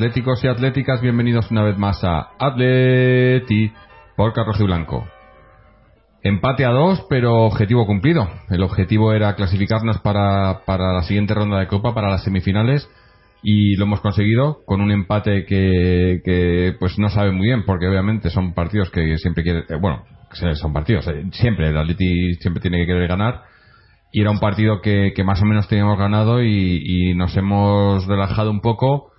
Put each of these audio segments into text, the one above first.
atléticos y atléticas, bienvenidos una vez más a Atleti por Carrojo y Blanco. Empate a dos, pero objetivo cumplido. El objetivo era clasificarnos para, para la siguiente ronda de Copa, para las semifinales, y lo hemos conseguido con un empate que, que pues no sabe muy bien, porque obviamente son partidos que siempre quiere, eh, bueno, son partidos, eh, siempre el Atleti siempre tiene que querer ganar, y era un partido que, más o menos teníamos ganado y nos hemos relajado un poco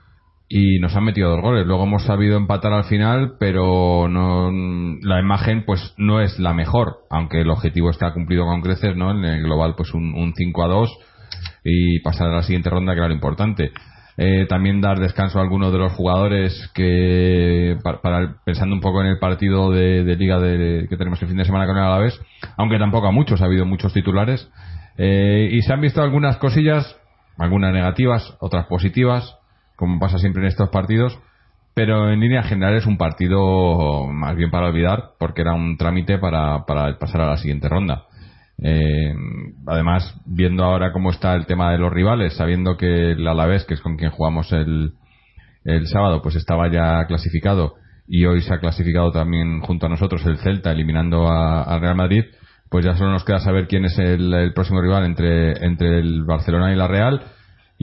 y nos han metido dos goles. Luego hemos sabido empatar al final, pero no, la imagen pues no es la mejor, aunque el objetivo está cumplido con creces, ¿no? En el global pues un, un 5 a 2 y pasar a la siguiente ronda que era lo importante. Eh, también dar descanso a algunos de los jugadores que para, para- pensando un poco en el partido de, liga de- que tenemos el fin de semana con el Alavés, aunque tampoco a muchos, ha habido muchos titulares Eh, y se han visto algunas cosillas, algunas negativas, otras positivas, como pasa siempre en estos partidos, pero en línea general es un partido más bien para olvidar, porque era un trámite para, para pasar a la siguiente ronda. Eh, además, viendo ahora cómo está el tema de los rivales, sabiendo que el Alavés, que es con quien jugamos el, el sábado, pues estaba ya clasificado y hoy se ha clasificado también junto a nosotros el Celta, eliminando al Real Madrid, pues ya solo nos queda saber quién es el, el próximo rival entre, entre el Barcelona y la Real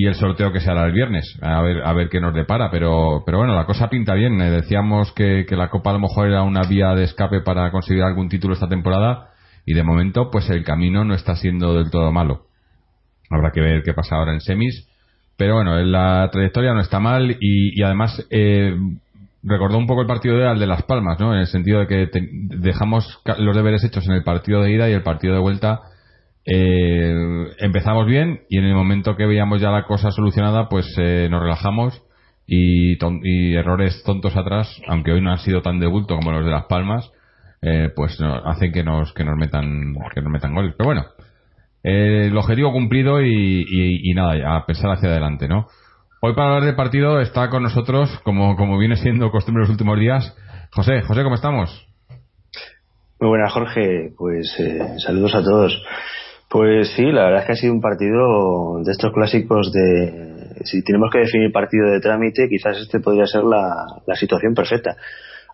y el sorteo que se hará el viernes. A ver, a ver qué nos depara. Pero, pero bueno, la cosa pinta bien. Eh, decíamos que, que la Copa a lo mejor era una vía de escape para conseguir algún título esta temporada y de momento pues el camino no está siendo del todo malo. Habrá que ver qué pasa ahora en semis. Pero bueno, la trayectoria no está mal y, y además eh, recordó un poco el partido de al de Las Palmas, ¿no? En el sentido de que te- dejamos los deberes hechos en el partido de ida y el partido de vuelta eh, empezamos bien y en el momento que veíamos ya la cosa solucionada, pues eh, nos relajamos y, ton- y errores tontos atrás, aunque hoy no han sido tan de bulto como los de Las Palmas, eh, pues no- hacen que nos que nos metan que nos metan goles. Pero bueno, eh, el objetivo cumplido y, y- nada, a pensar hacia adelante, ¿no? Hoy para hablar del partido está con nosotros, como, como viene siendo costumbre los últimos días, José. José, ¿cómo estamos? Muy buenas, Jorge. Pues eh, saludos a todos. Pues sí, la verdad es que ha sido un partido de estos clásicos de... Si tenemos que definir partido de trámite, quizás este podría ser la, situación perfecta.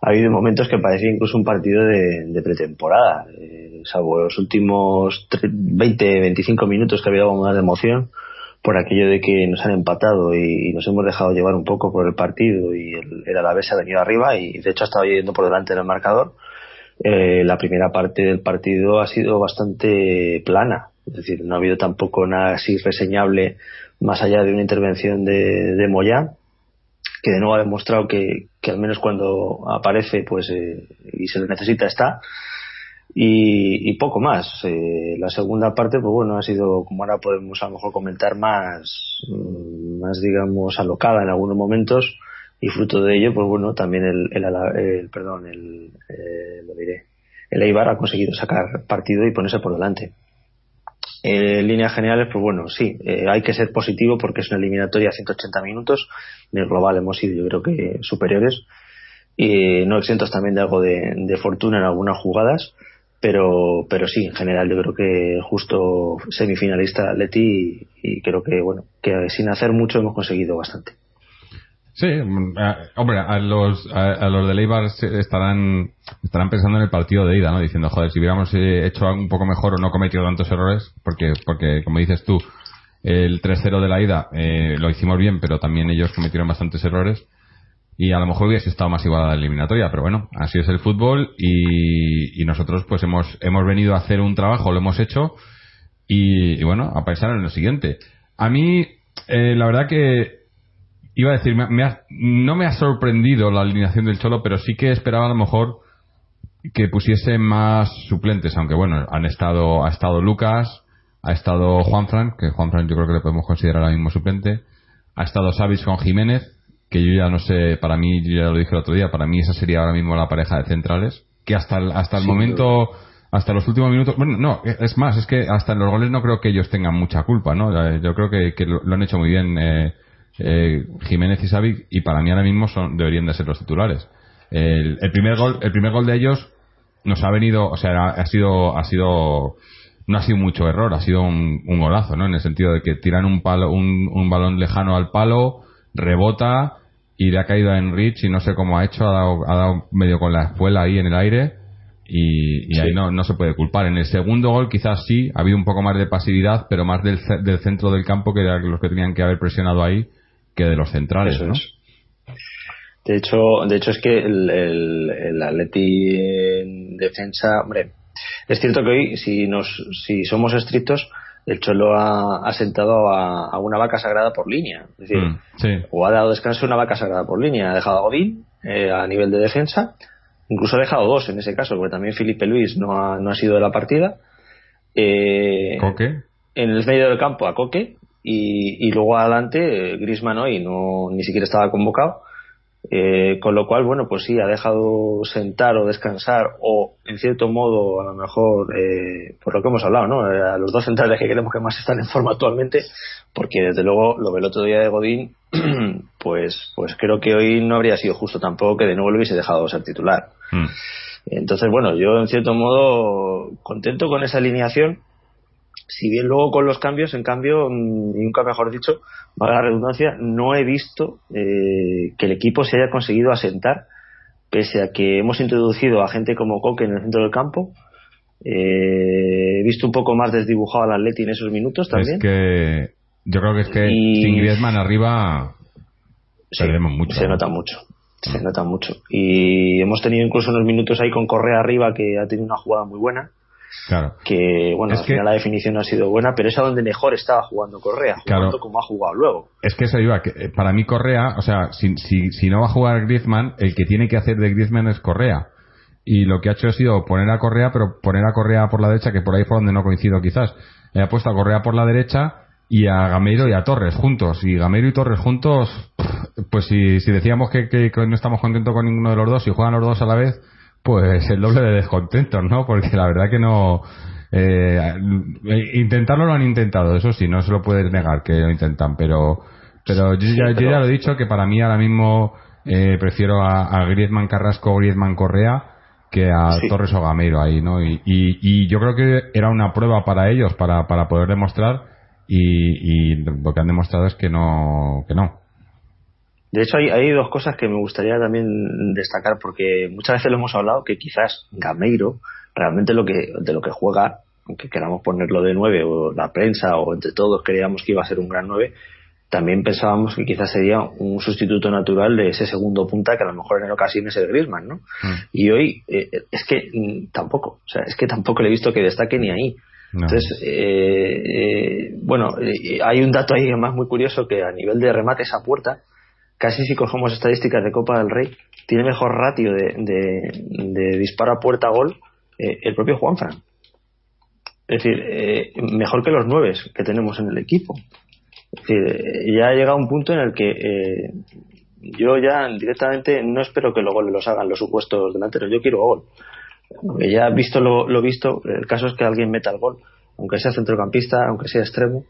Ha habido momentos que parecía incluso un partido de, pretemporada, eh, salvo los últimos tre- 20, 25 minutos que ha habido más de emoción por aquello de que nos han empatado y, nos hemos dejado llevar un poco por el partido y el, el Alavés ha venido arriba y de hecho ha estado yendo por delante en el marcador eh, la primera parte del partido ha sido bastante plana. Es decir, no ha habido tampoco nada así reseñable más allá de una intervención de, de Moyá, que de nuevo ha demostrado que, que al menos cuando aparece pues eh, y se le necesita está. Y, y poco más. Eh, la segunda parte, pues bueno, ha sido, como ahora podemos a lo mejor comentar, más, mm, más digamos, alocada en algunos momentos y fruto de ello, pues bueno, también el, el, el- perdón, el, eh, lo diré, el Eibar ha conseguido sacar partido y ponerse por delante. Eh, en líneas generales, pues bueno, sí, eh, hay que ser positivo porque es una eliminatoria a 180 minutos. En el global hemos sido, yo creo que superiores. Y no exentos también de algo de, fortuna en algunas jugadas. Pero, pero sí, en general, yo creo que justo semifinalista Leti y creo que, bueno, que sin hacer mucho hemos conseguido bastante. Sí, mm, hombre, a los, a, a los de Leibar estarán, estarán pensando en el partido de ida, ¿no? Diciendo, joder, si hubiéramos eh, hecho algo un poco mejor o no cometido tantos errores, porque, porque como dices tú, el 3-0 de la ida eh, lo hicimos bien, pero también ellos cometieron bastantes errores y a lo mejor hubiese estado más igual a la eliminatoria, pero bueno, así es el fútbol y, y nosotros pues hemos, hemos venido a hacer un trabajo, lo hemos hecho y, y bueno, a pensar en lo siguiente. A mí, eh, la verdad que iba a decir, me, me ha- no me ha sorprendido la alineación del Cholo, pero sí que esperaba a lo mejor que pusiese más suplentes, aunque bueno, han estado, ha estado Lucas, ha estado Juanfran, que Juanfran yo creo que le podemos considerar ahora mismo suplente, ha estado Savic con Jiménez, que yo ya no sé, para mí, yo ya lo dije el otro día, para mí esa sería ahora mismo la pareja de centrales, que hasta el, hasta el momento, hasta los últimos minutos, bueno, no, es más, es que hasta en los goles no creo que ellos tengan mucha culpa, ¿no? Eh, Yo creo que, que lo, lo han hecho muy bien eh, eh, Jiménez y Savic, y para mí ahora mismo son, deberían de ser los titulares. El, el primer gol, el primer gol de ellos nos ha venido, o sea, ha sido, ha sido, no ha sido mucho error, ha sido un, un golazo, ¿no? En el sentido de que tiran un palo, un, un balón lejano al palo, rebota y le ha caído a Enrich y no sé cómo ha hecho, ha dado, ha dado medio con la espuela ahí en el aire y, y Sí. ahí no, no se puede culpar. En el segundo gol quizás sí, ha habido un poco más de pasividad, pero más del centro del campo que de los que tenían que haber presionado ahí que de los centrales, Eso ¿no? es. De hecho, de hecho es que el, el, el Atleti en defensa, hombre, es cierto que hoy, si nos, si somos estrictos, el Cholo ha, ha sentado a, a una vaca sagrada por línea. Es decir, Mm, sí. o ha dado descanso a una vaca sagrada por línea. Ha dejado a Godín eh, a nivel de defensa, incluso ha dejado dos en ese caso, porque también Felipe Luis no ha, no ha sido de la partida. Eh, Coque. en el medio del campo a Coque y, y luego adelante Grisman hoy no ni siquiera estaba convocado eh, con lo cual bueno pues sí ha dejado sentar o descansar o en cierto modo a lo mejor eh, por lo que hemos hablado no Eh, a los dos centrales que creemos que más están en forma actualmente porque desde luego lo del otro día de Godín pues pues creo que hoy no habría sido justo tampoco que de nuevo lo hubiese dejado ser titular Mm. entonces, bueno, yo en cierto modo contento con esa alineación. Si bien luego con los cambios, en cambio, mm, y nunca mejor dicho, valga la redundancia, no he visto eh, que el equipo se haya conseguido asentar, pese a que hemos introducido a gente como Coque en el centro del campo. Eh, he visto un poco más desdibujado al Atleti en esos minutos también. Es que yo creo que es que Y- sin Griezmann arriba Sí, perdemos mucho. Se ¿no? nota mucho. Se nota mucho. Y hemos tenido incluso unos minutos ahí con Correa arriba que ha tenido una jugada muy buena. Claro. que bueno Es al que- final la definición no ha sido buena pero es a donde mejor estaba jugando Correa jugando Claro. como ha jugado luego Es que eso iba, que eh, para mí Correa, o sea, si, si, si no va a jugar Griezmann, el que tiene que hacer de Griezmann es Correa. Y lo que ha hecho ha sido poner a Correa, pero poner a Correa por la derecha, que por ahí fue donde no coincido quizás. Eh, ha puesto a Correa por la derecha y a Gameiro y a Torres juntos. Y Gameiro y Torres juntos, pues si, si decíamos que, que- que no estamos contentos con ninguno de los dos y juegan los dos a la vez, pues el doble de descontentos, ¿no? Porque la verdad que no... eh, intentarlo lo han intentado, eso sí, no se lo puedes negar que lo intentan, pero pero yo, ya, yo pero- ya lo he dicho que para mí ahora mismo eh, prefiero a, a Griezmann Carrasco, Griezmann Correa que a Sí. Torres o Gameiro ahí, ¿no? Y, y, y yo creo que era una prueba para ellos para, para poder demostrar y, y lo que han demostrado es que no que no. De hecho hay, hay dos cosas que me gustaría también destacar porque muchas veces lo hemos hablado que quizás Gameiro realmente lo que de lo que juega aunque queramos ponerlo de 9 o la prensa o entre todos creíamos que iba a ser un gran 9 también pensábamos que quizás sería un sustituto natural de ese segundo punta que a lo mejor en ocasiones es el Griezmann, ¿no? Y hoy eh, es que mm, tampoco, o sea, es que tampoco le he visto que destaque ni ahí. No. Entonces, eh, eh, bueno, eh, hay un dato ahí además muy curioso que a nivel de remates a puerta, casi si cogemos estadísticas de Copa del Rey, tiene mejor ratio de, de, de disparo a puerta a gol eh, el propio Juanfran. Es decir, eh, mejor que los nueve que tenemos en el equipo. Es decir, eh, ya ha llegado un punto en el que eh, yo ya directamente no espero que los goles los hagan los supuestos delanteros, yo quiero gol. Porque ya visto lo, lo visto, el caso es que alguien meta el gol, aunque sea centrocampista, aunque sea extremo,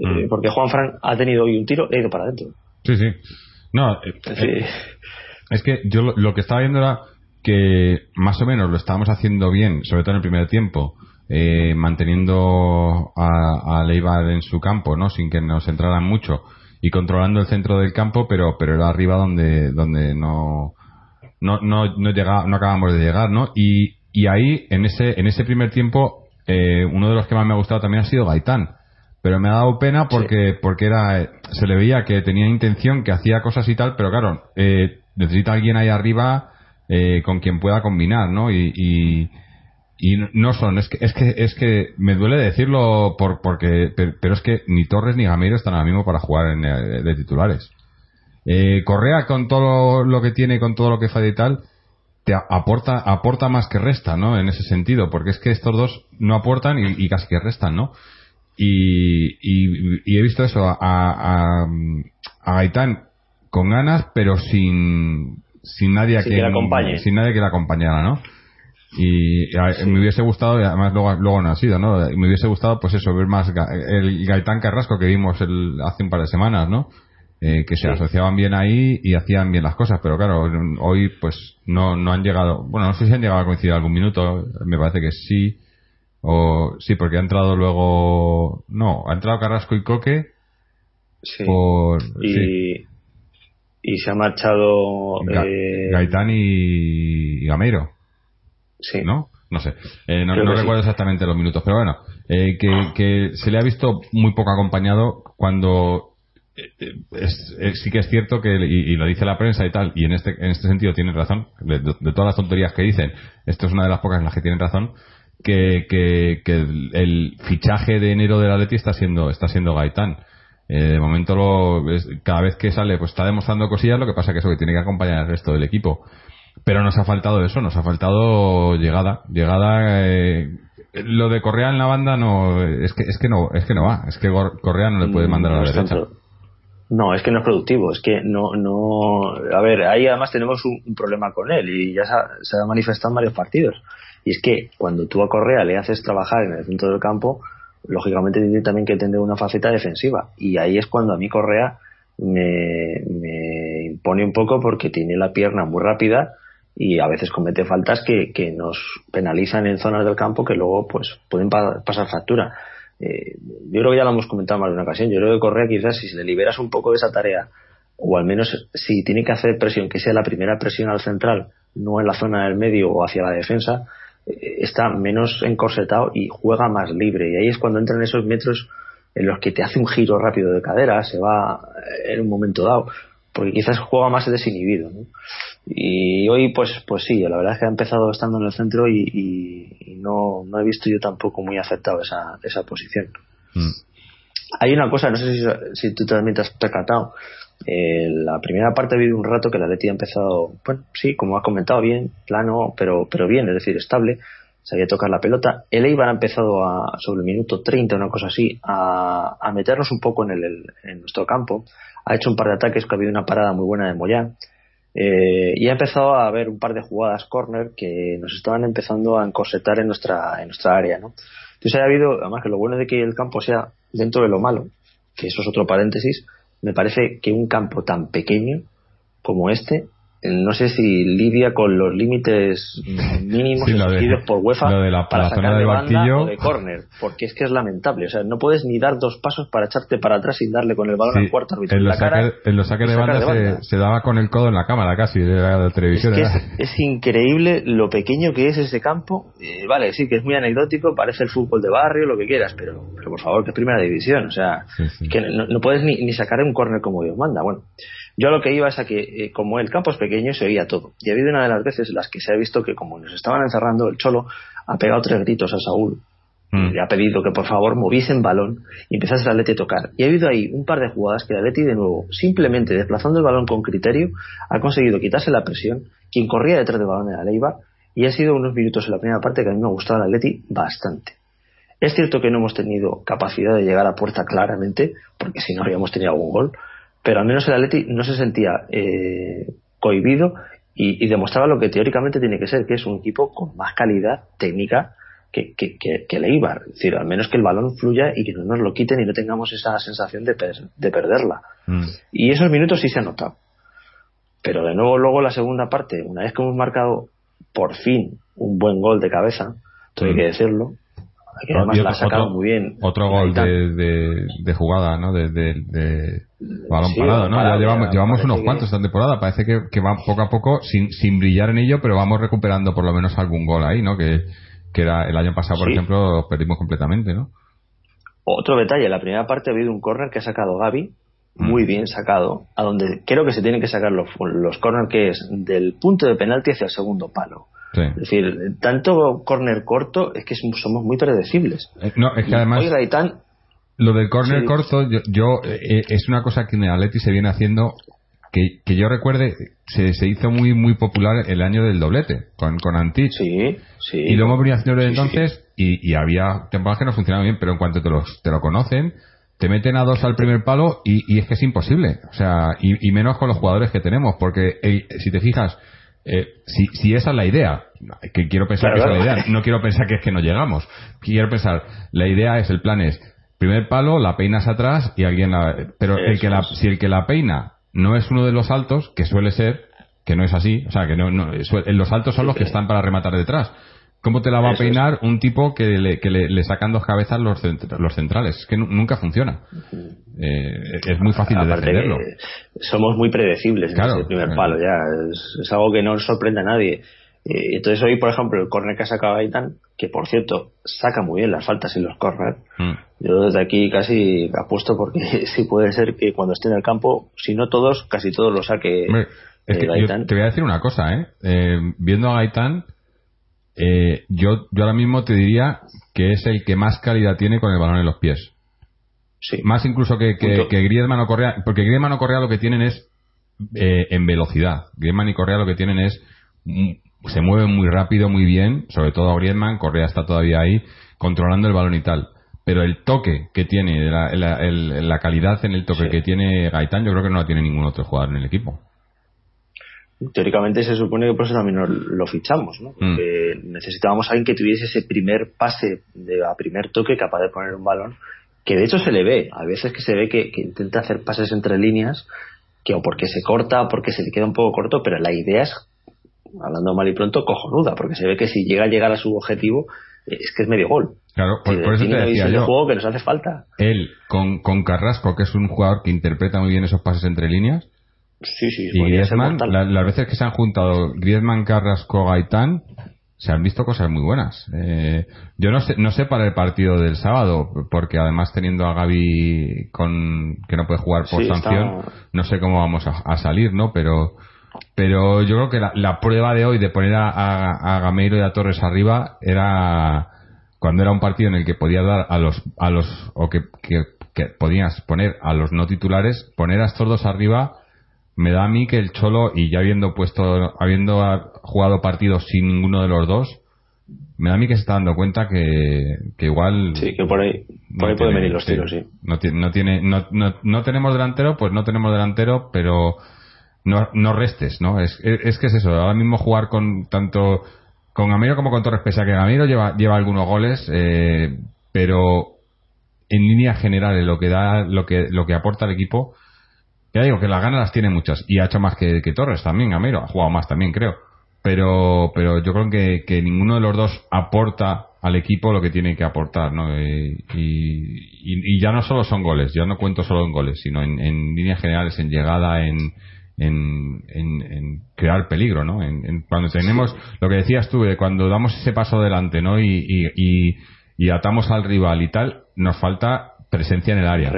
Mm. porque Juan Fran ha tenido hoy un tiro e ha ido para adentro. Sí, sí. No, eh, Es decir, Es que yo lo, lo que estaba viendo era que más o menos lo estábamos haciendo bien, sobre todo en el primer tiempo, eh, manteniendo a, a Leibar en su campo, ¿no? Sin que nos entraran mucho y controlando el centro del campo, pero pero era arriba donde donde no no no no llega, no acabamos de llegar, ¿no? Y, y ahí en ese en ese primer tiempo eh, uno de los que más me ha gustado también ha sido Gaitán pero me ha dado pena porque porque era se le veía que tenía intención que hacía cosas y tal pero claro eh, necesita alguien ahí arriba eh, con quien pueda combinar no y, y, y no son es que es que es que me duele decirlo por porque pero, es que ni Torres ni Gameiro están ahora mismo para jugar en, eh, de titulares. Eh, Correa con todo lo que tiene con todo lo que falla y tal te aporta aporta más que resta no en ese sentido porque es que estos dos no aportan y, y casi que restan no y, y, y he visto eso, a, a, a Gaitán con ganas, pero sin, sin nadie a Sin quien- que le acompañe. sin nadie que la acompañara, ¿no? Y a- me hubiese gustado, y además luego, luego no ha sido, ¿no? Me hubiese gustado, pues eso, ver más Ga- el Gaitán Carrasco que vimos el, hace un par de semanas, ¿no? Eh, que se Sí. asociaban bien ahí y hacían bien las cosas, pero claro, hoy pues no, no han llegado, bueno, no sé si han llegado a coincidir algún minuto, me parece que sí, o sí, porque ha entrado luego, no, ha entrado Carrasco y Coque Sí. por, y, sí, y se ha marchado. Ga- eh, Gaitán y, y Gameiro. sí. ¿no? No sé. Eh, no no sí. recuerdo exactamente los minutos, pero bueno, eh, que, que se le ha visto muy poco acompañado cuando eh, eh, es- eh, sí que es cierto que, y, y lo dice la prensa y tal, y en este, en este sentido tienen razón, de, de- de todas las tonterías que dicen, esto es una de las pocas en las que tienen razón, que, que, que el, fichaje de enero del Atleti está siendo, está siendo Gaitán. Eh, de momento lo, es- cada vez que sale pues está demostrando cosillas, lo que pasa que eso que tiene que acompañar al resto del equipo. Pero nos ha faltado eso, nos ha faltado llegada, llegada. eh, lo de Correa en la banda no es que es que no es que no va, es que Correa no le puede mandar a la es derecha. No, es que no es productivo, es que no, no, a ver, ahí además tenemos un, un problema con él y ya se ha, se ha manifestado en varios partidos. Y es que cuando tú a Correa le haces trabajar en el centro del campo, lógicamente tiene también que tener una faceta defensiva. Y ahí es cuando a mí Correa me, me impone un poco porque tiene la pierna muy rápida y a veces comete faltas que, que nos penalizan en zonas del campo que luego pues pueden pa- pasar factura. Eh, yo creo que ya lo hemos comentado más de una ocasión. Yo creo que Correa quizás si le liberas un poco de esa tarea o al menos si tiene que hacer presión, que sea la primera presión al central, no en la zona del medio o hacia la defensa, está menos encorsetado y juega más libre. Y ahí es cuando entran esos metros en los que te hace un giro rápido de cadera, se va eh, en un momento dado, porque quizás juega más desinhibido. ¿no? Y hoy, pues, pues sí, la verdad es que ha empezado estando en el centro y, y- no, no he visto yo tampoco muy aceptado esa, esa posición. Mm. Hay una cosa, no sé si, si tú también te has percatado. Eh, la primera parte ha habido un rato que la Leti ha empezado, bueno, sí, como has comentado, bien, plano, pero, pero bien, es decir, estable. Sabía tocar la pelota. El Eibar ha empezado a, sobre el minuto 30, una cosa así, a, a meternos un poco en, el, en nuestro campo. Ha hecho un par de ataques, que ha habido una parada muy buena de Moyán. Eh, y ha empezado a haber un par de jugadas corner que nos estaban empezando a encorsetar en nuestra, en nuestra área, ¿no? Entonces ha habido, además que lo bueno de que el campo sea dentro de lo malo, que eso es otro paréntesis, me parece que un campo tan pequeño como este, no sé si lidia con los límites mínimos Sí, de- exigidos por UEFA lo de la- para la sacar zona de banda o de córner, porque es que es lamentable, o sea, no puedes ni dar dos pasos para echarte para atrás sin darle con el balón Sí, al cuarto árbitro en los, la saques, de banda, de banda. Se, se daba con el codo en la cámara casi de la Es televisión. que ¿eh? es, es increíble lo pequeño que es ese campo. Eh, vale, sí, que es muy anecdótico, parece el fútbol de barrio, lo que quieras, pero, pero por favor, que es primera división. O sea, sí. que no, no puedes ni, ni sacar un córner como Dios manda. Bueno, yo a lo que iba es a que, eh, como el campo es pequeño, se oía todo. Y ha habido una de las veces en las que se ha visto que, como nos estaban encerrando, el Cholo ha pegado tres gritos a Saúl Mm. le ha pedido que por favor moviesen balón y empezase el Atleti a tocar. Y ha habido ahí un par de jugadas que el Atleti de nuevo, simplemente desplazando el balón con criterio, ha conseguido quitarse la presión. Quien corría detrás del balón era Leiva y ha sido unos minutos en la primera parte que a mí me ha gustado el Atleti bastante. Es cierto que no hemos tenido capacidad de llegar a puerta claramente, porque si no habríamos tenido algún gol, pero al menos el Atleti no se sentía eh, cohibido y, y demostraba lo que teóricamente tiene que ser, que es un equipo con más calidad técnica que, que, que, que el Eibar. Es decir, al menos que el balón fluya y que no nos lo quiten y no tengamos esa sensación de, per- de perderla. Mm. Y esos minutos sí se han notado. Pero de nuevo, luego la segunda parte, una vez que hemos marcado por fin un buen gol de cabeza, hay que decirlo, que además Y la ha otro- sacado otro- muy bien. Otro gol de, de, de jugada, ¿no? De, balón Sí, parado, ¿no? ya llevamos, llevamos unos que- cuantos esta temporada. Parece que, que va poco a poco, sin, sin brillar en ello, pero vamos recuperando por lo menos algún gol ahí, ¿no? Que, que era el año pasado, por Sí. ejemplo, perdimos completamente, ¿no? Otro detalle, en la primera parte ha habido un córner que ha sacado Gaby, muy bien sacado, a donde creo que se tienen que sacar los, los córner que es del punto de penalti hacia el segundo palo. Sí. Es decir, tanto córner corto es que somos muy predecibles. Eh, No, es que además, Gaitán, lo del córner Sí. corto, yo, yo, eh, es una cosa que en Atleti se viene haciendo que, que yo recuerde, se, se hizo muy muy popular el año del doblete, con, con Antich. sí, sí. Y lo hemos venido haciendo desde sí. entonces y, y había temporadas que no funcionaban bien, pero en cuanto te, los, te lo conocen, te meten a dos al primer palo y, y es que es imposible. O sea, y, y menos con los jugadores que tenemos, porque el- si te fijas, eh, si, si esa es la idea, que quiero pensar Claro, que esa es la idea, no quiero pensar que es que no llegamos. Quiero pensar, la idea es, el plan es, primer palo, la peinas atrás y alguien la... Pero el que la, si el que la peina no es uno de los altos, que suele ser, que no es así, o sea, que no, no los altos son los que están para rematar detrás. ¿Cómo te la va a es. peinar un tipo que le, que le, le sacan dos cabezas los, los centrales? Es que nu- nunca funciona. Eh, es muy fácil de defenderlo. somos muy predecibles Claro, en ese primer claro. palo ya es, es algo que no sorprende a nadie Eh, entonces hoy por ejemplo el córner que ha sacado Gaitán que por cierto saca muy bien las faltas y los córner Mm. yo desde aquí casi apuesto porque sí puede ser que cuando esté en el campo si no todos casi todos lo saque Hombre, es eh, que yo Gaitán te voy a decir una cosa, ¿eh? Eh, viendo a Gaitán, eh, yo, yo ahora mismo te diría que es el que más calidad tiene con el balón en los pies. sí Más incluso que, que, Griezmann o Correa, porque Griezmann o Correa lo que tienen es eh, en velocidad. Griezmann y Correa lo que tienen es mm, se mueven muy rápido, muy bien, sobre todo Griezmann, Correa está todavía ahí controlando el balón y tal. Pero el toque que tiene, la, la- el- la calidad en el toque Sí. que tiene Gaitán, yo creo que no la tiene ningún otro jugador en el equipo. Teóricamente se supone que por eso también lo fichamos, ¿no? Mm. Necesitábamos a alguien que tuviese ese primer pase de a primer toque capaz de poner un balón, que de hecho se le ve, a veces que se ve que, que intenta hacer pases entre líneas, que o porque se corta o porque se le queda un poco corto, pero la idea es, hablando mal y pronto, cojonuda, porque se ve que si llega a llegar a su objetivo, es que es medio gol. Claro, por, por eso te decía yo. juego que nos hace falta. Él con, con Carrasco, que es un jugador que interpreta muy bien esos pases entre líneas, Sí, sí, y Griezmann, la- las veces que se han juntado Griezmann, Carrasco, Gaitán, se han visto cosas muy buenas. Eh, yo no sé, no sé para el partido del sábado, porque además teniendo a Gaby con, que no puede jugar por Sí, está- sanción, no sé cómo vamos a, a salir, ¿no? Pero, pero yo creo que la, la prueba de hoy de poner a, a- a Gameiro y a Torres arriba era cuando era un partido en el que podía dar a los, a los, o que, que, que podías poner a los no titulares, poner a estos dos arriba, me da a mí que el Cholo, y ya habiendo puesto, habiendo jugado partidos sin ninguno de los dos, me da a mí que se está dando cuenta que, que igual. Sí, que por ahí, por no ahí pueden tiene- venir los tiros, sí. No, ti- no tiene, no, no, no tenemos delantero, pues no tenemos delantero, pero no, no restes, ¿no? Es, es, es que es eso, ahora mismo jugar con tanto con Gamero como con Torres, pese a que Gamero lleva, lleva algunos goles, eh, pero en líneas generales lo que da, lo que, lo que aporta al equipo, ya digo que las ganas las tiene muchas y ha hecho más que, que Torres también, Gamero, ha jugado más también, creo. Pero, pero yo creo que, que ninguno de los dos aporta al equipo lo que tiene que aportar, ¿no? Eh, y, y, y ya no solo son goles, ya no cuento solo en goles, sino en, en líneas generales, en llegada, en, en, en, crear peligro, ¿no? En, cuando tenemos, lo que decías tú, de cuando damos ese paso adelante, ¿no? Y, y, y, atamos al rival y tal, nos falta presencia en el área.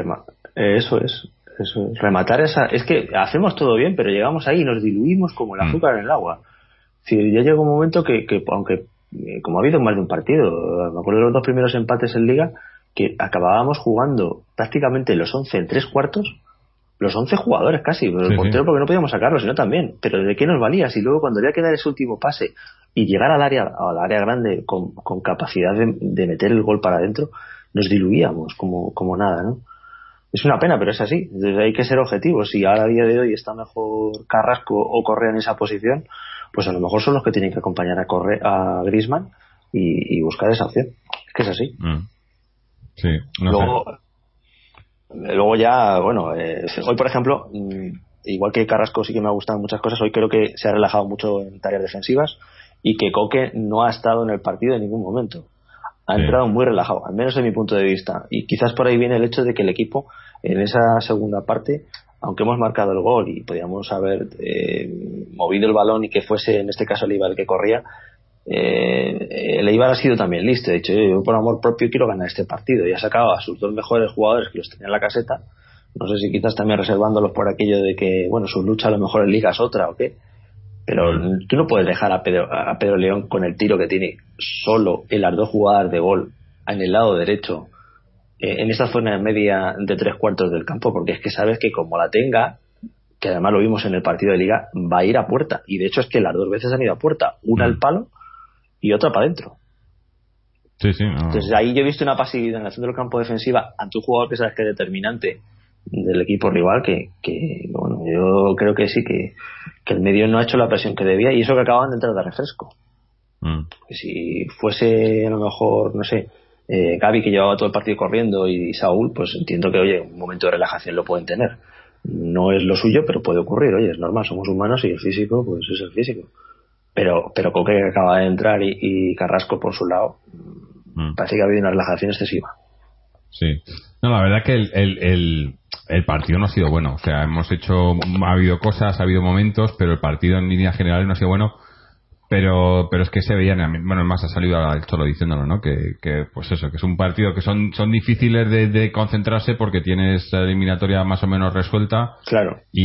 Eh, eso es, eso es. Rematar esa. Es que hacemos todo bien, pero llegamos ahí y nos diluimos como el Mm. azúcar en el agua. Decir, ya llega un momento que, que aunque, eh, como ha habido más de un partido, me acuerdo de los dos primeros empates en Liga, que acabábamos jugando prácticamente los 11 en tres cuartos, los 11 jugadores casi, pero Sí, el portero sí. porque no podíamos sacarlo, sino también. Pero ¿de qué nos valía? Si luego cuando había que dar ese último pase y llegar al área, al área grande con, con capacidad de, de meter el gol para adentro, nos diluíamos como, como nada, ¿no? Es una pena, pero es así. Entonces hay que ser objetivos. Si ahora a día de hoy está mejor Carrasco o Correa en esa posición, pues a lo mejor son los que tienen que acompañar a, Corre a Griezmann y, y buscar esa opción. Es que es así. Mm. Sí, no luego, sé. luego ya, bueno, eh, hoy por ejemplo, mm, igual que Carrasco sí que me ha gustado muchas cosas, hoy creo que se ha relajado mucho en tareas defensivas y que Coque no ha estado en el partido en ningún momento. Ha Sí. entrado muy relajado, al menos de mi punto de vista. Y quizás por ahí viene el hecho de que el equipo en esa segunda parte, aunque hemos marcado el gol y podíamos haber eh, movido el balón y que fuese en este caso el Eibar el que corría, eh, el Eibar ha sido también listo. Ha dicho, "Oye, yo por amor propio quiero ganar este partido. Y ha sacado a sus dos mejores jugadores que los tenía en la caseta. No sé si quizás también reservándolos por aquello de que, bueno, su lucha a lo mejor en Liga es otra o qué. Pero tú no puedes dejar a Pedro, a Pedro León con el tiro que tiene solo en las dos jugadas de gol en el lado derecho, eh, en esa zona media de tres cuartos del campo, porque es que sabes que como la tenga, que además lo vimos en el partido de liga, va a ir a puerta. Y de hecho es que las dos veces han ido a puerta, una al palo y otra para adentro. Sí, sí. no. Entonces ahí yo he visto una pasividad en el centro del campo defensiva ante un jugador que sabes que es determinante del equipo rival que, que bueno, yo creo que sí que, que el medio no ha hecho la presión que debía y eso que acaban de entrar de refresco. Mm. Que si fuese a lo mejor, no sé, eh, Gaby que llevaba todo el partido corriendo y Saúl, pues entiendo que, oye, un momento de relajación lo pueden tener. No es lo suyo, pero puede ocurrir, oye, es normal, somos humanos y el físico, pues es el físico. Pero, pero Coque que acaba de entrar y, y Carrasco por su lado, Mm. parece que ha habido una relajación excesiva. Sí. No, la verdad que el, el, el, el partido no ha sido bueno. O sea, hemos hecho, ha habido cosas, ha habido momentos, pero el partido en líneas generales no ha sido bueno. Pero, pero es que se veían, bueno, más ha salido el Cholo diciéndolo, ¿no? Que, que, pues eso, que es un partido que son, son difíciles de, de concentrarse porque tienes la eliminatoria más o menos resuelta Claro. y,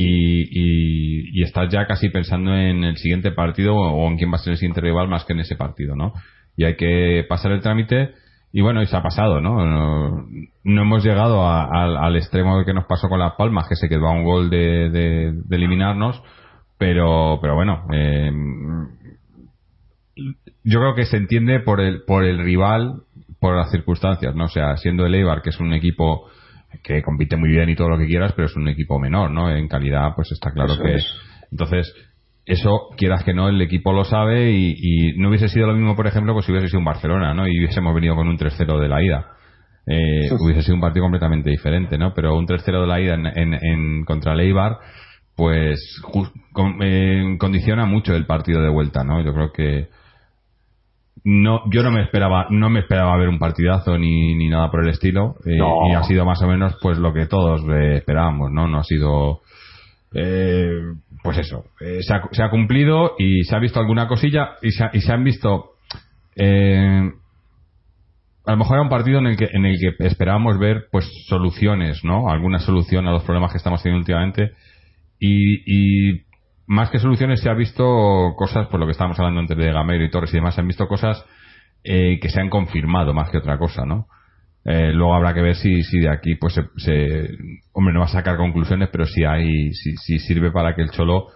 y, y estás ya casi pensando en el siguiente partido o en quién va a ser el siguiente rival más que en ese partido, ¿no? Y hay que pasar el trámite y bueno, y se ha pasado, ¿no? No, no hemos llegado a- al- al extremo que nos pasó con Las Palmas, que se quedó a un gol de, de- de eliminarnos, pero, pero bueno, eh, yo creo que se entiende por el, por el rival, por las circunstancias, ¿no? O sea, siendo el Eibar, que es un equipo que compite muy bien y todo lo que quieras, pero es un equipo menor, ¿no? En calidad, pues está claro Eso que. es. Entonces, eso, quieras que no, el equipo lo sabe y, y no hubiese sido lo mismo, por ejemplo, pues si hubiese sido un Barcelona, ¿no? Y hubiésemos venido con un 3-0 de la ida. Eh, hubiese sido un partido completamente diferente, ¿no? Pero un 3-0 de la ida en, en, en contra el Eibar, pues con- eh, condiciona mucho el partido de vuelta, ¿no? Yo creo que no yo no me esperaba no me esperaba ver un partidazo ni, ni nada por el estilo eh, No. y ha sido más o menos pues lo que todos eh, esperábamos no no ha sido eh, pues eso eh, se, ha, se ha cumplido y se ha visto alguna cosilla y se, ha- y se han visto eh, a lo mejor era un partido en el que en el que esperábamos ver pues soluciones no alguna solución a los problemas que estamos teniendo últimamente y, más que soluciones se ha visto cosas por lo que estábamos hablando antes de Gamero y Torres y demás se han visto cosas eh, que se han confirmado más que otra cosa no Eh, luego habrá que ver si, si de aquí pues se, se- hombre no va a sacar conclusiones pero si hay si, si sirve para que el cholo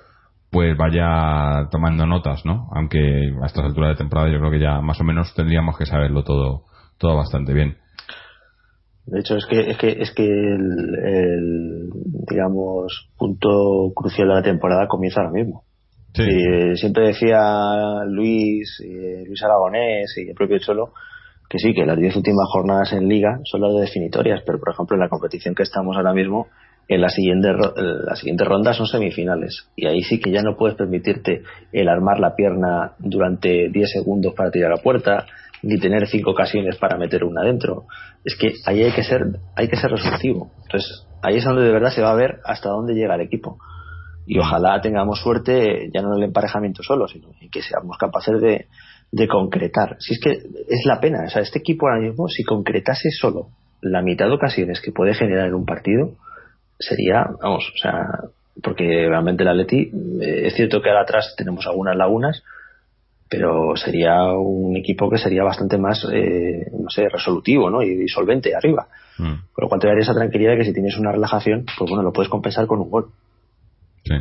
pues vaya tomando notas no aunque a estas alturas de temporada yo creo que ya más o menos tendríamos que saberlo todo todo bastante bien. De hecho, es que es que, es que el, el, digamos, punto crucial de la temporada comienza ahora mismo. sí. Siempre decía Luis, eh, Luis Aragonés y el propio Cholo que sí, que las 10 últimas jornadas en Liga son las de definitorias, pero por ejemplo en la competición que estamos ahora mismo, en la siguiente, en la siguiente ronda son semifinales. Y ahí sí que ya no puedes permitirte el armar la pierna durante 10 segundos para tirar a puerta, ni tener cinco ocasiones para meter una dentro. Es que ahí hay que ser, hay que ser resolutivo. Entonces, ahí es donde de verdad se va a ver hasta dónde llega el equipo y ojalá tengamos suerte ya no en el emparejamiento solo sino en que seamos capaces de, de concretar si es que es la pena o sea este equipo ahora mismo si concretase solo la mitad de ocasiones que puede generar en un partido sería vamos o sea porque realmente el Atleti eh, es cierto que ahora atrás tenemos algunas lagunas pero sería un equipo que sería bastante más eh, no sé resolutivo ¿no? y, y solvente arriba Mm, con lo cual te daría esa tranquilidad de que si tienes una relajación pues bueno lo puedes compensar con un gol sí.